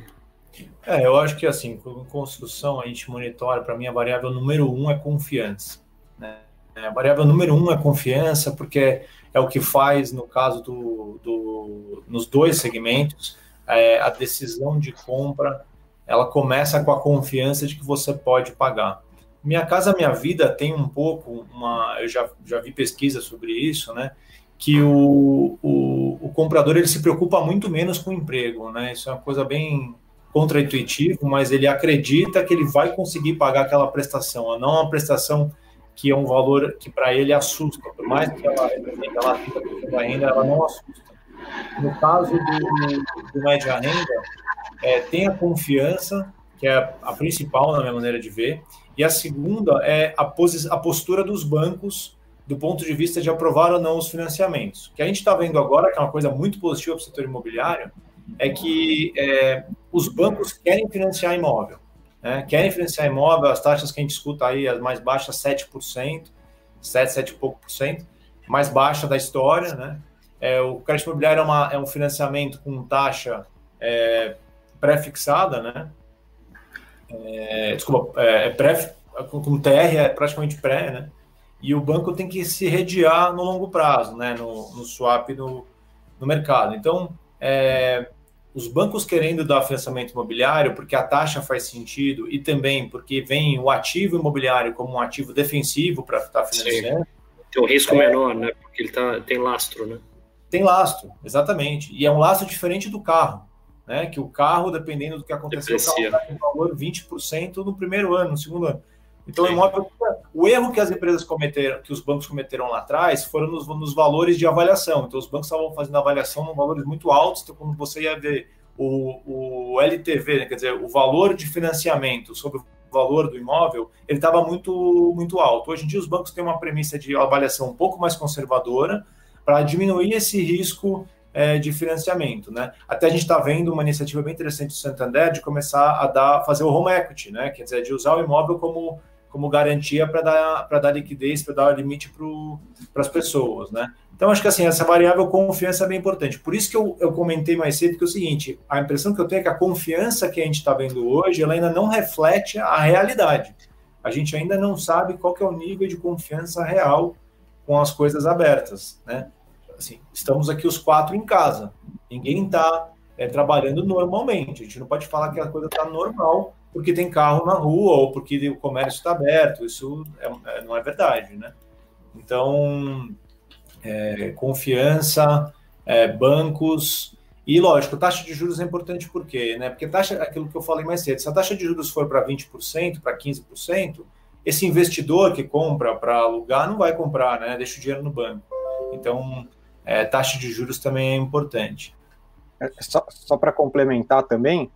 É, eu acho que assim, com construção a gente monitora, para mim a variável número um é confiança. Né? A variável número um é confiança, porque é o que faz, no caso do, do nos dois segmentos, é, a decisão de compra, ela começa com a confiança de que você pode pagar. Minha Casa Minha Vida tem um pouco uma, eu já, já vi pesquisa sobre isso, né? Que o, o, o comprador ele se preocupa muito menos com o emprego, né? Isso é uma coisa bem contraintuitiva, mas ele acredita que ele vai conseguir pagar aquela prestação, não uma prestação que é um valor que para ele assusta, por mais que ela ela ainda, ela não assusta. No caso do, do média renda, é, tem a confiança, que é a principal na minha maneira de ver, e a segunda é a, a postura dos bancos do ponto de vista de aprovar ou não os financiamentos. O que a gente está vendo agora, que é uma coisa muito positiva para o setor imobiliário, é que é, os bancos querem financiar imóvel. Né? Querem financiar imóvel, as taxas que a gente escuta aí, as mais baixas, 7%, 7, 7 e pouco por cento, mais baixa da história, né? É, o crédito imobiliário é, uma, é, um financiamento com taxa é, pré-fixada, né? É, desculpa, é, é pré, com, TR é praticamente pré, né? E o banco tem que se rediar no longo prazo, né? No, no swap no, no mercado. Então, é, os bancos querendo dar financiamento imobiliário porque a taxa faz sentido e também porque vem o ativo imobiliário como um ativo defensivo para estar tá financiando. Sim. Tem um risco é, menor, né? Porque ele tá, tem lastro, né? Tem lastro, exatamente. E é um lastro diferente do carro, né? Que o carro, dependendo do que acontecer, Deprecia. o carro vai valor 20% no primeiro ano, no segundo ano. Então, o imóvel, o erro que as empresas cometeram, que os bancos cometeram lá atrás, foram nos, nos valores de avaliação. Então, os bancos estavam fazendo avaliação em valores muito altos. Então, quando você ia ver o, o LTV, né, quer dizer, o valor de financiamento sobre o valor do imóvel, ele estava muito, muito alto. Hoje em dia, os bancos têm uma premissa de avaliação um pouco mais conservadora, para diminuir esse risco é, de financiamento, né? Até a gente está vendo uma iniciativa bem interessante do Santander de começar a dar, fazer o home equity, né? Quer dizer, de usar o imóvel como, como garantia para dar, para dar liquidez, para dar limite para as pessoas, né? Então, acho que assim, essa variável confiança é bem importante. Por isso que eu, eu comentei mais cedo que é o seguinte: a impressão que eu tenho é que a confiança que a gente está vendo hoje, ela ainda não reflete a realidade. A gente ainda não sabe qual que é o nível de confiança real com as coisas abertas, né? Assim, estamos aqui os quatro em casa, ninguém está é, trabalhando normalmente. A gente não pode falar que a coisa está normal porque tem carro na rua ou porque o comércio está aberto. Isso é, é, não é verdade, né? Então, é, confiança, é, bancos e, lógico, taxa de juros é importante por quê? Né? Porque taxa, aquilo que eu falei mais cedo, se a taxa de juros for para 20%, para 15%, esse investidor que compra para alugar não vai comprar, né? Deixa o dinheiro no banco. Então, é, taxa de juros também é importante. É, só, só para complementar também,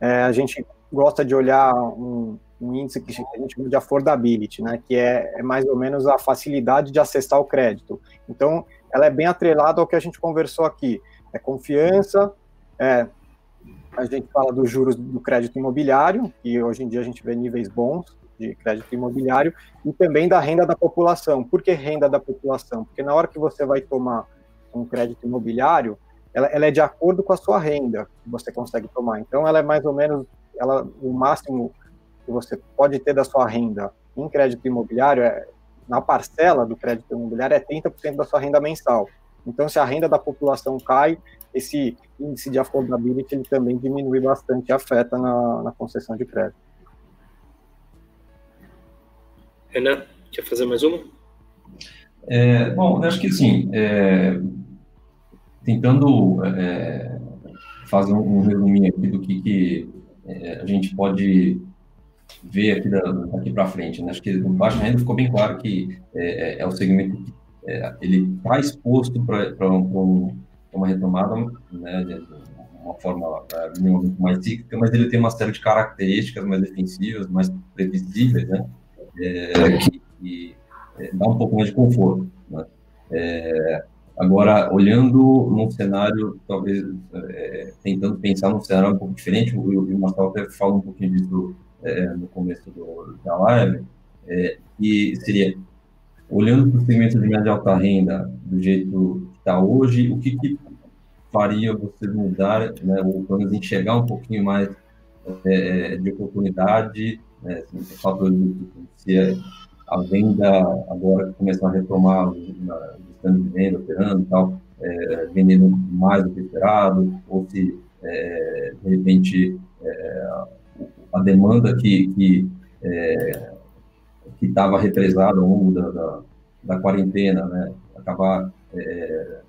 é, a gente gosta de olhar um, um, índice que a gente chama de affordability, né? Que é, é mais ou menos a facilidade de acessar o crédito. Então, ela é bem atrelada ao que a gente conversou aqui. É confiança, é, a gente fala dos juros do crédito imobiliário, e hoje em dia a gente vê níveis bons, de crédito imobiliário e também da renda da população. Por que renda da população? Porque na hora que você vai tomar um crédito imobiliário, ela, ela é de acordo com a sua renda que você consegue tomar. Então, ela é mais ou menos ela, o máximo que você pode ter da sua renda em crédito imobiliário, é, na parcela do crédito imobiliário, é 30% da sua renda mensal. Então, se a renda da população cai, esse índice de affordability ele também diminui bastante e afeta na, na concessão de crédito. Renan, quer fazer mais uma? É, bom, acho que sim. É, tentando é, fazer um, um resuminho aqui do que, que é, a gente pode ver aqui daqui para frente. Né? Acho que no baixo renda ficou bem claro que é, é, é o segmento que é, ele está exposto para um, uma retomada, né, de uma forma muito mais cíclica, mas ele tem uma série de características mais defensivas, mais previsíveis, né, que, que dá um pouco mais de conforto. Né? É, agora, olhando num cenário, talvez é, tentando pensar num cenário um pouco diferente, o, o Marcelo até fala um pouquinho disso é, no começo do, da live, é, seria, olhando para o segmento de média alta renda do jeito que está hoje, o que, que faria você mudar, né, ou pelo menos enxergar um pouquinho mais é, de oportunidade, né, assim, fatores se é a venda agora começar a retomar os de venda operando e tal, é, vendendo mais do que esperado, ou se é, de repente é, a demanda que que é, estava represada ao longo da, da, da, quarentena, né, acabar é,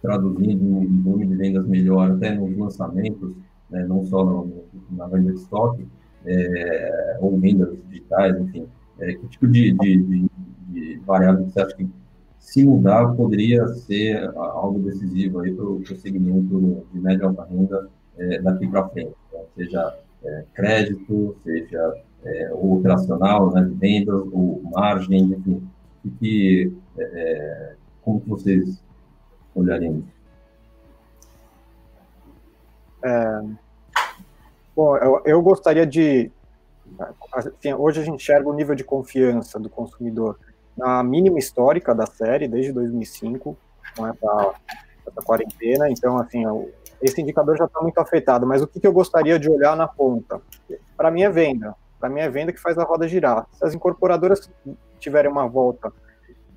traduzindo em volume de vendas melhor até nos lançamentos, né, não só no, na venda de estoque, é, ou vendas digitais, enfim. É, que tipo de, de, de, de variável você acha que, se mudar, poderia ser algo decisivo aí para o segmento de média e alta renda é, daqui para frente? Então, seja é, crédito, seja é, o operacional, né, de vendas, ou margem, enfim. Que, que, é, como vocês olhariam? É, bom, eu, eu gostaria de assim, hoje a gente enxerga o nível de confiança do consumidor na mínima histórica da série, desde 2005, com essa, essa quarentena. Então, assim, esse indicador já está muito afetado. Mas o que, que eu gostaria de olhar na ponta? Para mim é venda. Para mim é venda que faz a roda girar. Se as incorporadoras tiverem uma volta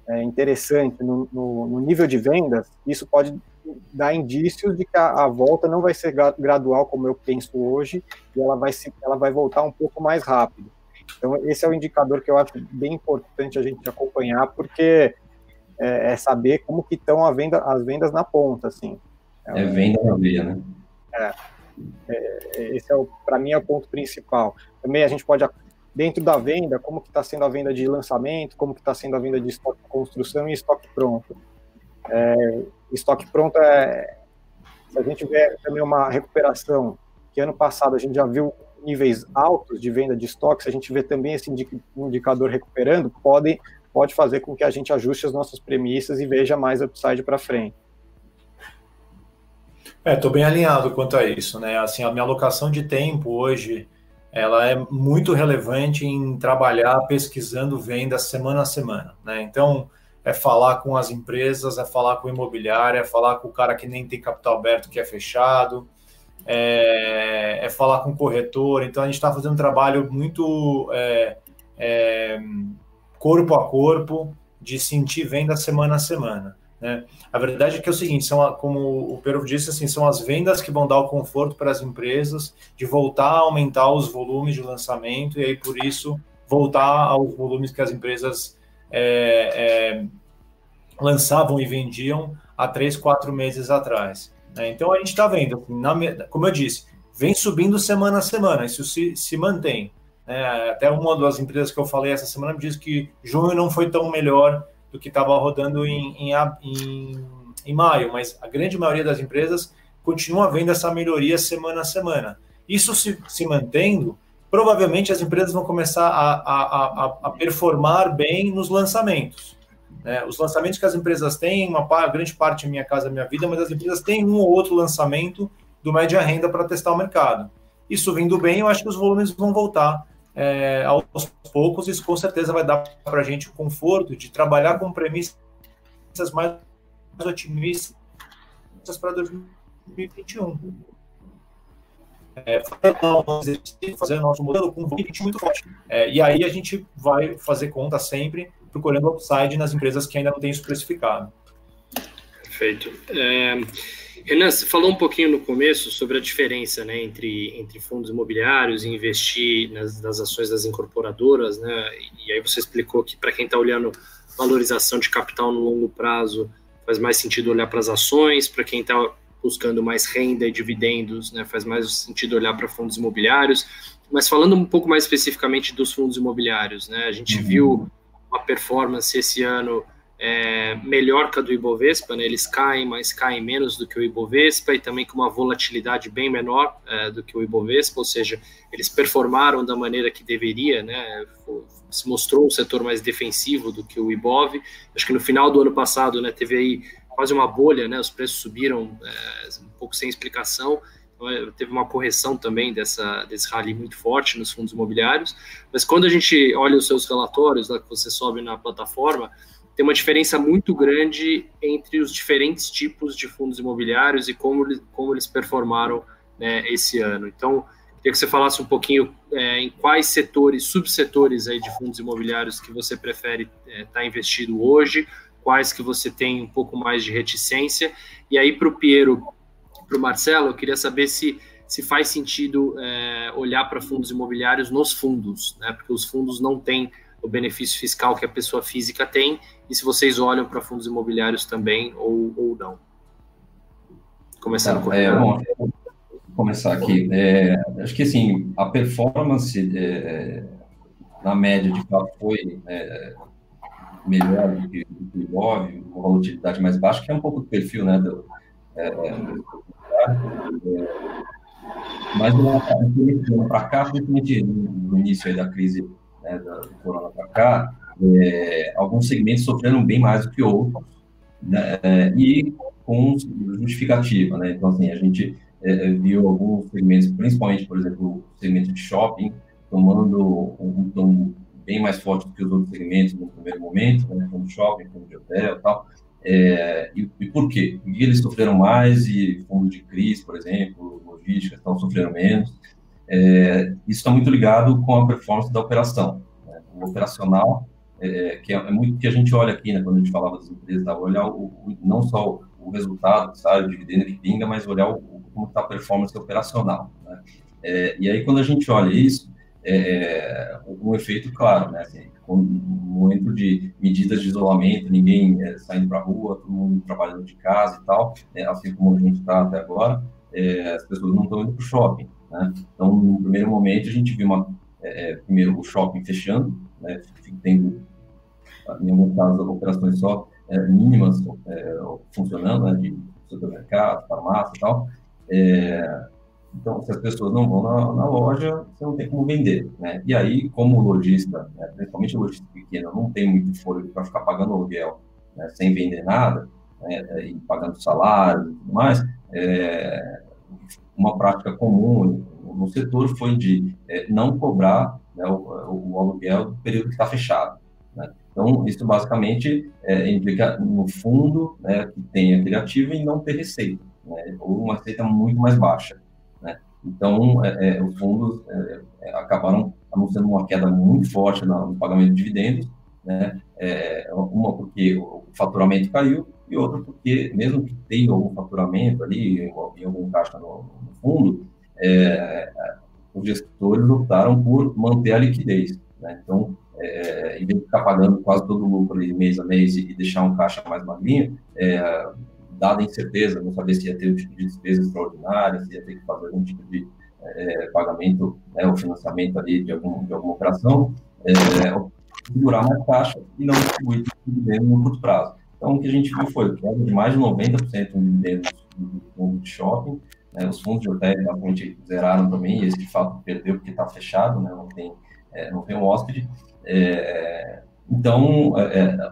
é, interessante no, no, no, nível de vendas, isso pode dar indícios de que a, a, volta não vai ser gradual como eu penso hoje e ela vai se, ela vai voltar um pouco mais rápido. Então esse é o indicador que eu acho bem importante a gente acompanhar porque é, é saber como que estão venda, as vendas na ponta, assim. É, é venda na veia, né? É, é esse é para mim é o ponto principal. Também a gente pode dentro da venda, como que está sendo a venda de lançamento, como que está sendo a venda de estoque de construção e estoque pronto. É, estoque pronto é, se a gente vê também uma recuperação, que ano passado a gente já viu níveis altos de venda de estoque, se a gente vê também esse indicador recuperando, pode, pode fazer com que a gente ajuste as nossas premissas e veja mais upside para frente. É, estou bem alinhado quanto a isso, né? Assim, a minha alocação de tempo hoje ela é muito relevante em trabalhar pesquisando vendas semana a semana. Né? Então, é falar com as empresas, é falar com o imobiliário, é falar com o cara que nem tem capital aberto, que é fechado, é, é falar com o corretor. Então, a gente está fazendo um trabalho muito é, é, corpo a corpo de sentir venda semana a semana. Né? A verdade é que é o seguinte, são, como o Pedro disse, assim, são as vendas que vão dar o conforto para as empresas de voltar a aumentar os volumes de lançamento e aí por isso voltar aos volumes que as empresas é, é, lançavam e vendiam há três, quatro meses atrás. Né? Então a gente está vendo, assim, na, como eu disse, vem subindo semana a semana, isso se, se mantém. Né? Até uma das empresas que eu falei essa semana me disse que junho não foi tão melhor do que estava rodando em, em, em, em, maio, mas a grande maioria das empresas continua vendo essa melhoria semana a semana. Isso se, se mantendo, provavelmente as empresas vão começar a, a, a, a performar bem nos lançamentos. Né? Os lançamentos que as empresas têm, uma grande parte é Minha Casa Minha Vida, mas as empresas têm um ou outro lançamento do média renda para testar o mercado. Isso vindo bem, eu acho que os volumes vão voltar é, aos poucos, isso com certeza vai dar para a gente o conforto de trabalhar com premissas mais otimistas para 2021. é, fazer nosso modelo com um muito forte. É, e aí a gente vai fazer conta sempre procurando upside nas empresas que ainda não têm isso precificado. Perfeito. É, Renan, você falou um pouquinho no começo sobre a diferença né, entre, entre fundos imobiliários e investir nas, nas ações das incorporadoras, né? E aí você explicou que para quem está olhando valorização de capital no longo prazo, faz mais sentido olhar para as ações, para quem está buscando mais renda e dividendos, né, faz mais sentido olhar para fundos imobiliários. Mas falando um pouco mais especificamente dos fundos imobiliários, né, a gente uhum. viu uma performance esse ano é, melhor que a do Ibovespa, né? eles caem, mas caem menos do que o Ibovespa e também com uma volatilidade bem menor é, do que o Ibovespa, ou seja, eles performaram da maneira que deveria, né? se mostrou um setor mais defensivo do que o Ibov. Acho que no final do ano passado né, teve aí quase uma bolha, né? os preços subiram é, um pouco sem explicação, teve uma correção também dessa, desse rally muito forte nos fundos imobiliários, mas quando a gente olha os seus relatórios lá que você sobe na plataforma, tem uma diferença muito grande entre os diferentes tipos de fundos imobiliários e como, como eles performaram né, esse ano. Então, queria que você falasse um pouquinho é, em quais setores, subsetores aí de fundos imobiliários que você prefere estar é, tá investido hoje, quais que você tem um pouco mais de reticência. E aí, para o Piero, para o Marcelo, eu queria saber se, se faz sentido é, olhar para fundos imobiliários nos fundos, né, porque os fundos não têm o benefício fiscal que a pessoa física tem e se vocês olham para fundos imobiliários também ou, ou não. Começando tá, com é, bom, vou começar aqui. É, acho que assim, a performance é, na média de fato foi é, melhor do que, o IBOV, uma volatilidade mais baixa, que é um pouco do perfil né, do, é, é, mas para cá, principalmente no início da crise né, do corona para cá, é, alguns segmentos sofreram bem mais do que outros, né, é, e com justificativa, né? Então, assim, a gente é, é, viu alguns segmentos, principalmente, por exemplo, o segmento de shopping, tomando um tom bem mais forte do que os outros segmentos no primeiro momento, né? Como shopping, como de hotel e tal. É, e, e, por quê? Porque eles sofreram mais e fundos de crise, por exemplo, logística, estão sofrendo menos. É, isso está muito ligado com a performance da operação. Né? O operacional é, que é, é, muito que a gente olha aqui, né, quando a gente falava das empresas, tá? olhar o, o, não só o, resultado, sabe, o dividendo que pinga, mas olhar o, como está a performance operacional. Né? É, e aí, quando a gente olha isso, é, um efeito claro, né, assim, um momento de medidas de isolamento, ninguém é, saindo para a rua, todo mundo trabalhando de casa e tal, é, assim como a gente está até agora, é, as pessoas não estão indo para o shopping. Né? Então, no primeiro momento, a gente viu uma, primeiro o shopping fechando, né, tendo em alguns casos, operações só é, mínimas é, funcionando, né, de supermercado, farmácia e tal. Então, se as pessoas não vão na, na, loja, você não tem como vender, né? E aí, como lojista, né, principalmente lojista pequeno, não tem muito fôlego para ficar pagando aluguel né, sem vender nada, né, e pagando salário e tudo mais, é, uma prática comum no setor foi de é, não cobrar né, o, o, aluguel do período que está fechado. Né? Então, isso basicamente é, implica, no fundo, né, que tem aquele ativo e não ter receita, né, ou uma receita muito mais baixa. Então, é, é, os fundos é, é, acabaram anunciando uma queda muito forte no, pagamento de dividendos, né? É, uma porque o faturamento caiu e outra porque, mesmo que tenha algum faturamento ali, em algum caixa no, no fundo, os gestores optaram por manter a liquidez. Né? Então, é, em vez de ficar pagando quase todo o lucro ali, mês a mês e deixar um caixa mais magrinho, é, dada a incerteza, não saber se ia ter um tipo de despesa extraordinária, se ia ter que fazer algum tipo de é, pagamento né, ou financiamento ali de, algum, de alguma operação, é, segurar mais caixa e não distribuir dividendo no curto prazo. Então, o que a gente viu foi queda de mais de 90% no dividendos do fundo de shopping, né, os fundos de hotéis realmente zeraram também, e esse de fato perdeu porque está fechado, né, não tem é, não tem um hóspede, é, então, é, é,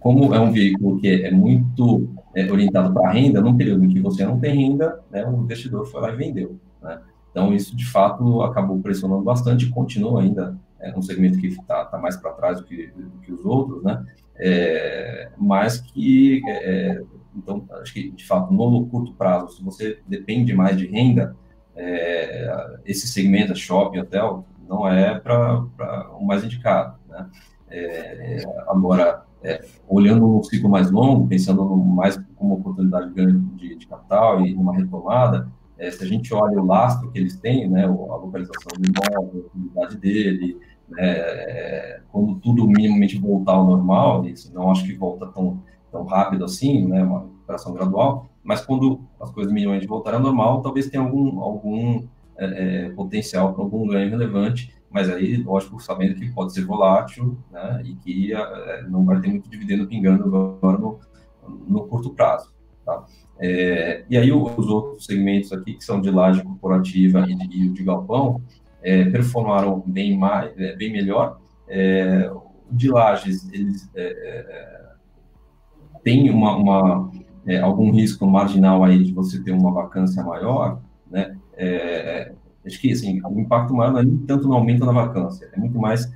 como é um veículo que é muito é, orientado para renda, num período em que você não tem renda, né, o investidor foi lá e vendeu. Né? Então, isso de fato acabou pressionando bastante continua ainda é um segmento que está tá mais para trás do que, do que, os outros, né? É, mas que, é, então, acho que de fato, no curto prazo, se você depende mais de renda, é, esse segmento, shopping, hotel, não é para o mais indicado. Né? É, agora, é, olhando um ciclo mais longo, pensando no, mais como oportunidade grande de, de capital e uma retomada, é, se a gente olha o lastro que eles têm, né, a localização do imóvel, a utilidade dele, né, é, quando tudo minimamente voltar ao normal, isso não acho que volta tão, tão rápido assim, né, uma recuperação gradual, mas quando as coisas minimamente voltarem ao normal, talvez tenha algum, algum é, é potencial para algum ganho relevante, mas aí, lógico, sabendo que pode ser volátil, né, e que é, não vai ter muito dividendo pingando agora no, no curto prazo, tá? É, e aí os outros segmentos aqui, que são de laje corporativa e de, de galpão, é, performaram bem, mais, é, bem melhor. É, de lajes, eles é, é, têm uma, uma algum risco marginal aí de você ter uma vacância maior, né? acho que assim, o impacto maior não é nem tanto no aumento da vacância, é muito mais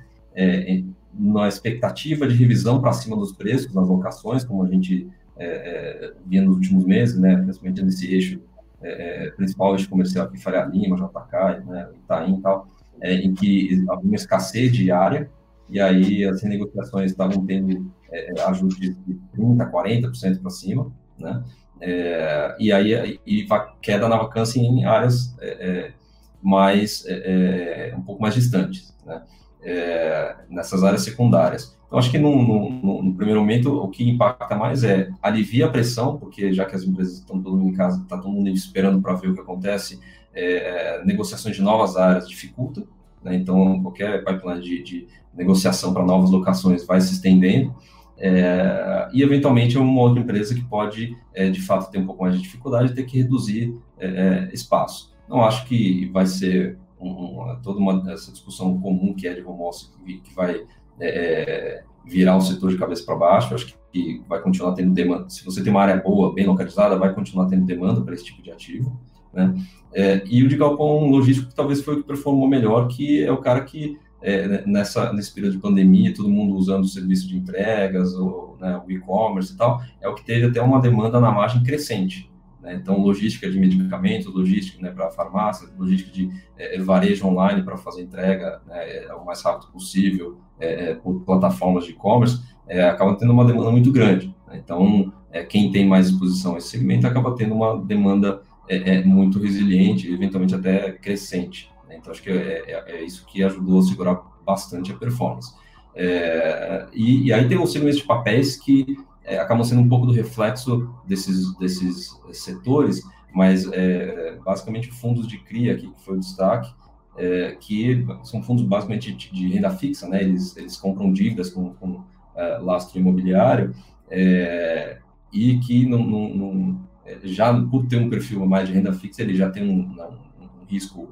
na expectativa de revisão para cima dos preços nas locações, como a gente é, é, via nos últimos meses, né, principalmente nesse eixo é, é, principal, eixo comercial aqui, Faria Lima, JK, né, Itaim e tal, é, em que havia uma escassez de área, e aí as negociações estavam tendo é, ajustes de 30%, 40% para cima, né, e aí e queda na vacância em áreas mais, um pouco mais distantes, né, nessas áreas secundárias. Então, acho que no, no, no, primeiro momento, o que impacta mais é alivia a pressão, porque já que as empresas estão todo mundo em casa, está todo mundo esperando para ver o que acontece, é, é, negociações de novas áreas dificulta, né? então qualquer pipeline de, de negociação para novas locações vai se estendendo, é, e eventualmente é uma outra empresa que pode, é, de fato, ter um pouco mais de dificuldade e ter que reduzir é, é, espaço. Não acho que vai ser um, toda uma, essa discussão comum que é de home office que, que vai é, virar o setor de cabeça para baixo. acho que vai continuar tendo demanda. Se você tem uma área boa, bem localizada, vai continuar tendo demanda para esse tipo de ativo. Né? É, e o de galpão logístico talvez foi o que performou melhor, que é o cara que é, nessa nesse período de pandemia, todo mundo usando o serviço de entregas, ou, né, o e-commerce e tal, é o que teve até uma demanda na margem crescente. Né? Então, logística de medicamentos, logística né, para farmácia, logística de é, varejo online para fazer entrega né, é, o mais rápido possível é, é por plataformas de e-commerce, é, acaba tendo uma demanda muito grande. Né? Então, é, quem tem mais exposição a esse segmento acaba tendo uma demanda muito resiliente, eventualmente até crescente. Né? Então, acho que é, isso que ajudou a segurar bastante a performance. E, e, aí tem os segmentos de papéis que é, acabam sendo um pouco do reflexo desses, desses setores, mas é, basicamente fundos de CRIA, que foi o destaque, é, que são fundos basicamente de, de, renda fixa, né? Eles, eles compram dívidas com, com é, lastro imobiliário é, e que não, não, não, é, já por ter um perfil mais de renda fixa, ele já tem um, um, um risco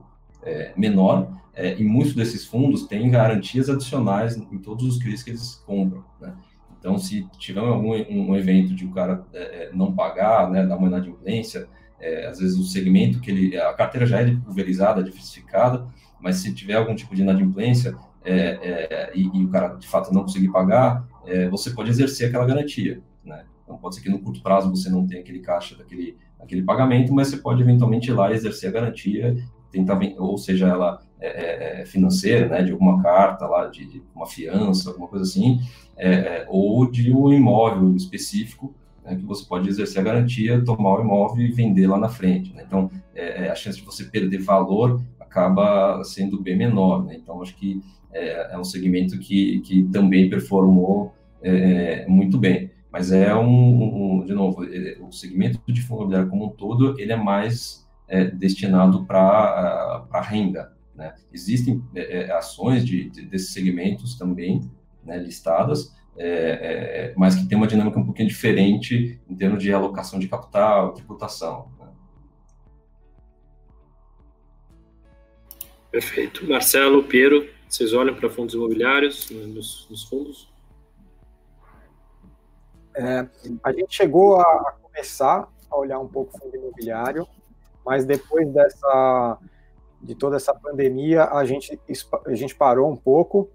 menor e muitos desses fundos têm garantias adicionais em todos os CRIs que eles compram, né? Então, se tiver algum um evento de o cara é, é, não pagar, né, dar uma inadimplência, é, às vezes o segmento que ele, a carteira já é pulverizada, diversificada, mas se tiver algum tipo de inadimplência é, é, e, e, o cara de fato não conseguir pagar, é, você pode exercer aquela garantia, né? Então, pode ser que no curto prazo você não tenha aquele caixa daquele, daquele pagamento, mas você pode eventualmente ir lá exercer a garantia, tentar, ou seja, ela é, financeira, né, de alguma carta lá, de, de uma fiança, alguma coisa assim, é, é, ou de um imóvel específico, né, que você pode exercer a garantia, tomar o imóvel e vender lá na frente. Né? Então, é, é, a chance de você perder valor acaba sendo bem menor. Né? Então, acho que é, é, um segmento que, que também performou é, muito bem. Mas é um, um de novo, o segmento de fundo imobiliário como um todo, ele é mais destinado para renda. Né? Existem ações de, de, desses segmentos também, né, listadas, é, é, mas que tem uma dinâmica um pouquinho diferente em termos de alocação de capital, tributação. Né? Perfeito. Marcelo, Piero, vocês olham para fundos imobiliários nos, nos fundos? É, a gente chegou a começar a olhar um pouco fundo imobiliário, mas depois dessa de toda essa pandemia, a gente, a gente parou um pouco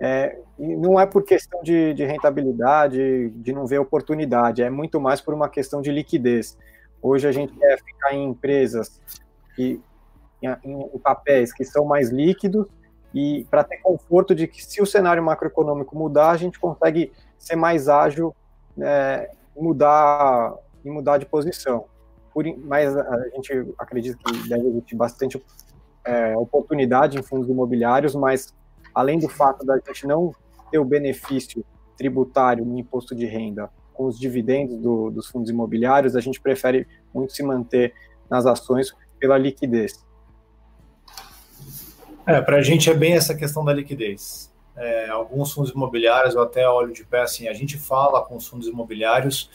é, e não é por questão de, de, rentabilidade, de não ver oportunidade, é muito mais por uma questão de liquidez. Hoje a gente quer ficar em empresas que em, em papéis que são mais líquidos e para ter conforto de que se o cenário macroeconômico mudar, a gente consegue ser mais ágil é, e mudar, e mudar de posição. Por, mas a gente acredita que deve existir bastante é, oportunidade em fundos imobiliários, mas além do fato da gente não ter o benefício tributário no imposto de renda com os dividendos do, dos fundos imobiliários, a gente prefere muito se manter nas ações pela liquidez. É, para a gente é bem essa questão da liquidez. É, alguns fundos imobiliários, eu até olho de pé assim, a gente fala com os fundos imobiliários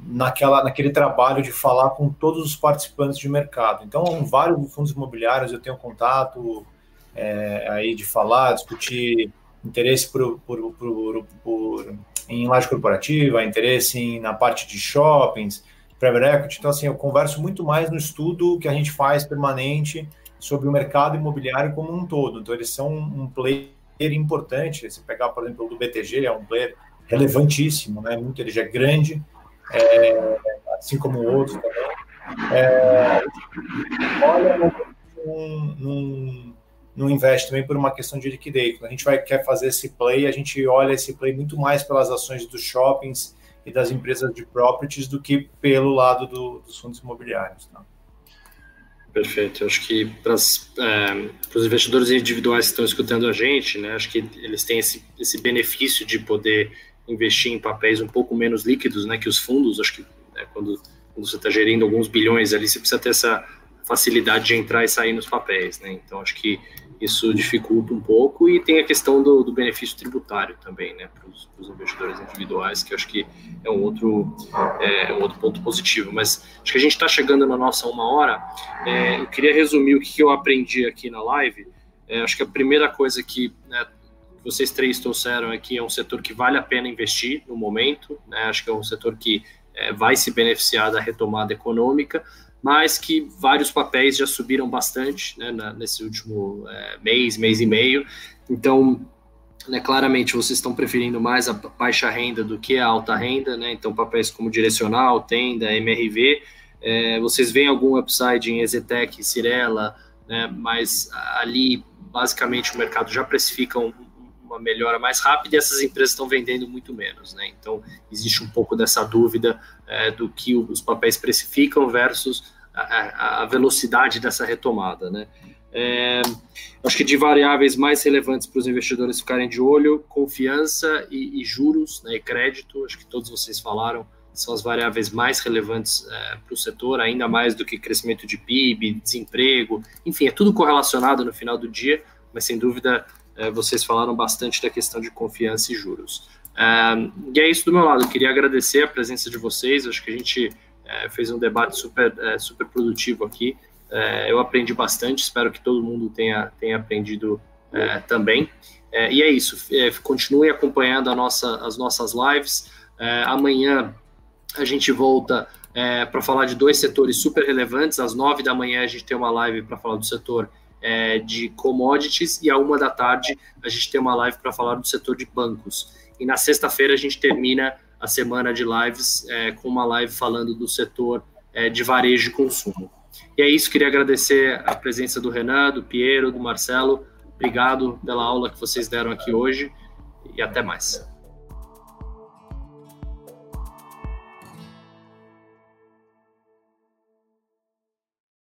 naquela, naquele trabalho de falar com todos os participantes de mercado. Então, vários fundos imobiliários eu tenho contato é, aí de falar, discutir interesse por, por, por, por em laje corporativa, interesse em, na parte de shoppings, private equity. Então, assim, eu converso muito mais no estudo que a gente faz permanente sobre o mercado imobiliário como um todo. Então, eles são um player importante. Se pegar, por exemplo, o do BTG, ele é um player relevantíssimo, né? Muito, ele já é grande, é, assim como outros também. É, olha, num, num, não investe também por uma questão de liquidez. Quando a gente vai, quer fazer esse play, a gente olha esse play muito mais pelas ações dos shoppings e das empresas de properties do que pelo lado do, dos fundos imobiliários. Tá? Perfeito. Acho que para é, os investidores individuais que estão escutando a gente, né, acho que eles têm esse, esse benefício de poder investir em papéis um pouco menos líquidos né, que os fundos. Acho que né, quando, quando você está gerindo alguns bilhões ali, você precisa ter essa facilidade de entrar e sair nos papéis. Né? Então, acho que isso dificulta um pouco e tem a questão do, do benefício tributário também, né, para os investidores individuais, que acho que é um outro, é, um outro ponto positivo. Mas acho que a gente está chegando na nossa uma hora. É, eu queria resumir o que, que eu aprendi aqui na live. É, acho que a primeira coisa que né, vocês três trouxeram aqui é um setor que vale a pena investir no momento. Né, acho que é um setor que é, vai se beneficiar da retomada econômica mas que vários papéis já subiram bastante né, na, nesse último é, mês, mês e meio. Então, né, claramente vocês estão preferindo mais a baixa renda do que a alta renda, né? Então, papéis como Direcional, Tenda, MRV, é, vocês veem algum upside em Exetec, Cirela, né? Mas ali, basicamente, o mercado já precifica um, uma melhora mais rápida e essas empresas estão vendendo muito menos, né? Então existe um pouco dessa dúvida é, do que os papéis precificam versus a, a velocidade dessa retomada, né? É, acho que de variáveis mais relevantes para os investidores ficarem de olho, confiança e, e, juros, né, e crédito, acho que todos vocês falaram, são as variáveis mais relevantes é, para o setor, ainda mais do que crescimento de PIB, desemprego, enfim, é tudo correlacionado no final do dia, mas sem dúvida vocês falaram bastante da questão de confiança e juros. É, e é isso do meu lado, eu queria agradecer a presença de vocês, acho que a gente é, fez um debate super, é, super produtivo aqui, é, eu aprendi bastante, espero que todo mundo tenha, tenha aprendido é, também. e é isso, continue acompanhando nossa, as nossas lives, amanhã a gente volta para falar de dois setores super relevantes, às nove da manhã a gente tem uma live para falar do setor é, de commodities e à uma da tarde a gente tem uma live para falar do setor de bancos. E na sexta-feira a gente termina a semana de lives é, com uma live falando do setor é, de varejo e consumo. E é isso, queria agradecer a presença do Renan, do Piero, do Marcelo. Obrigado pela aula que vocês deram aqui hoje e até mais.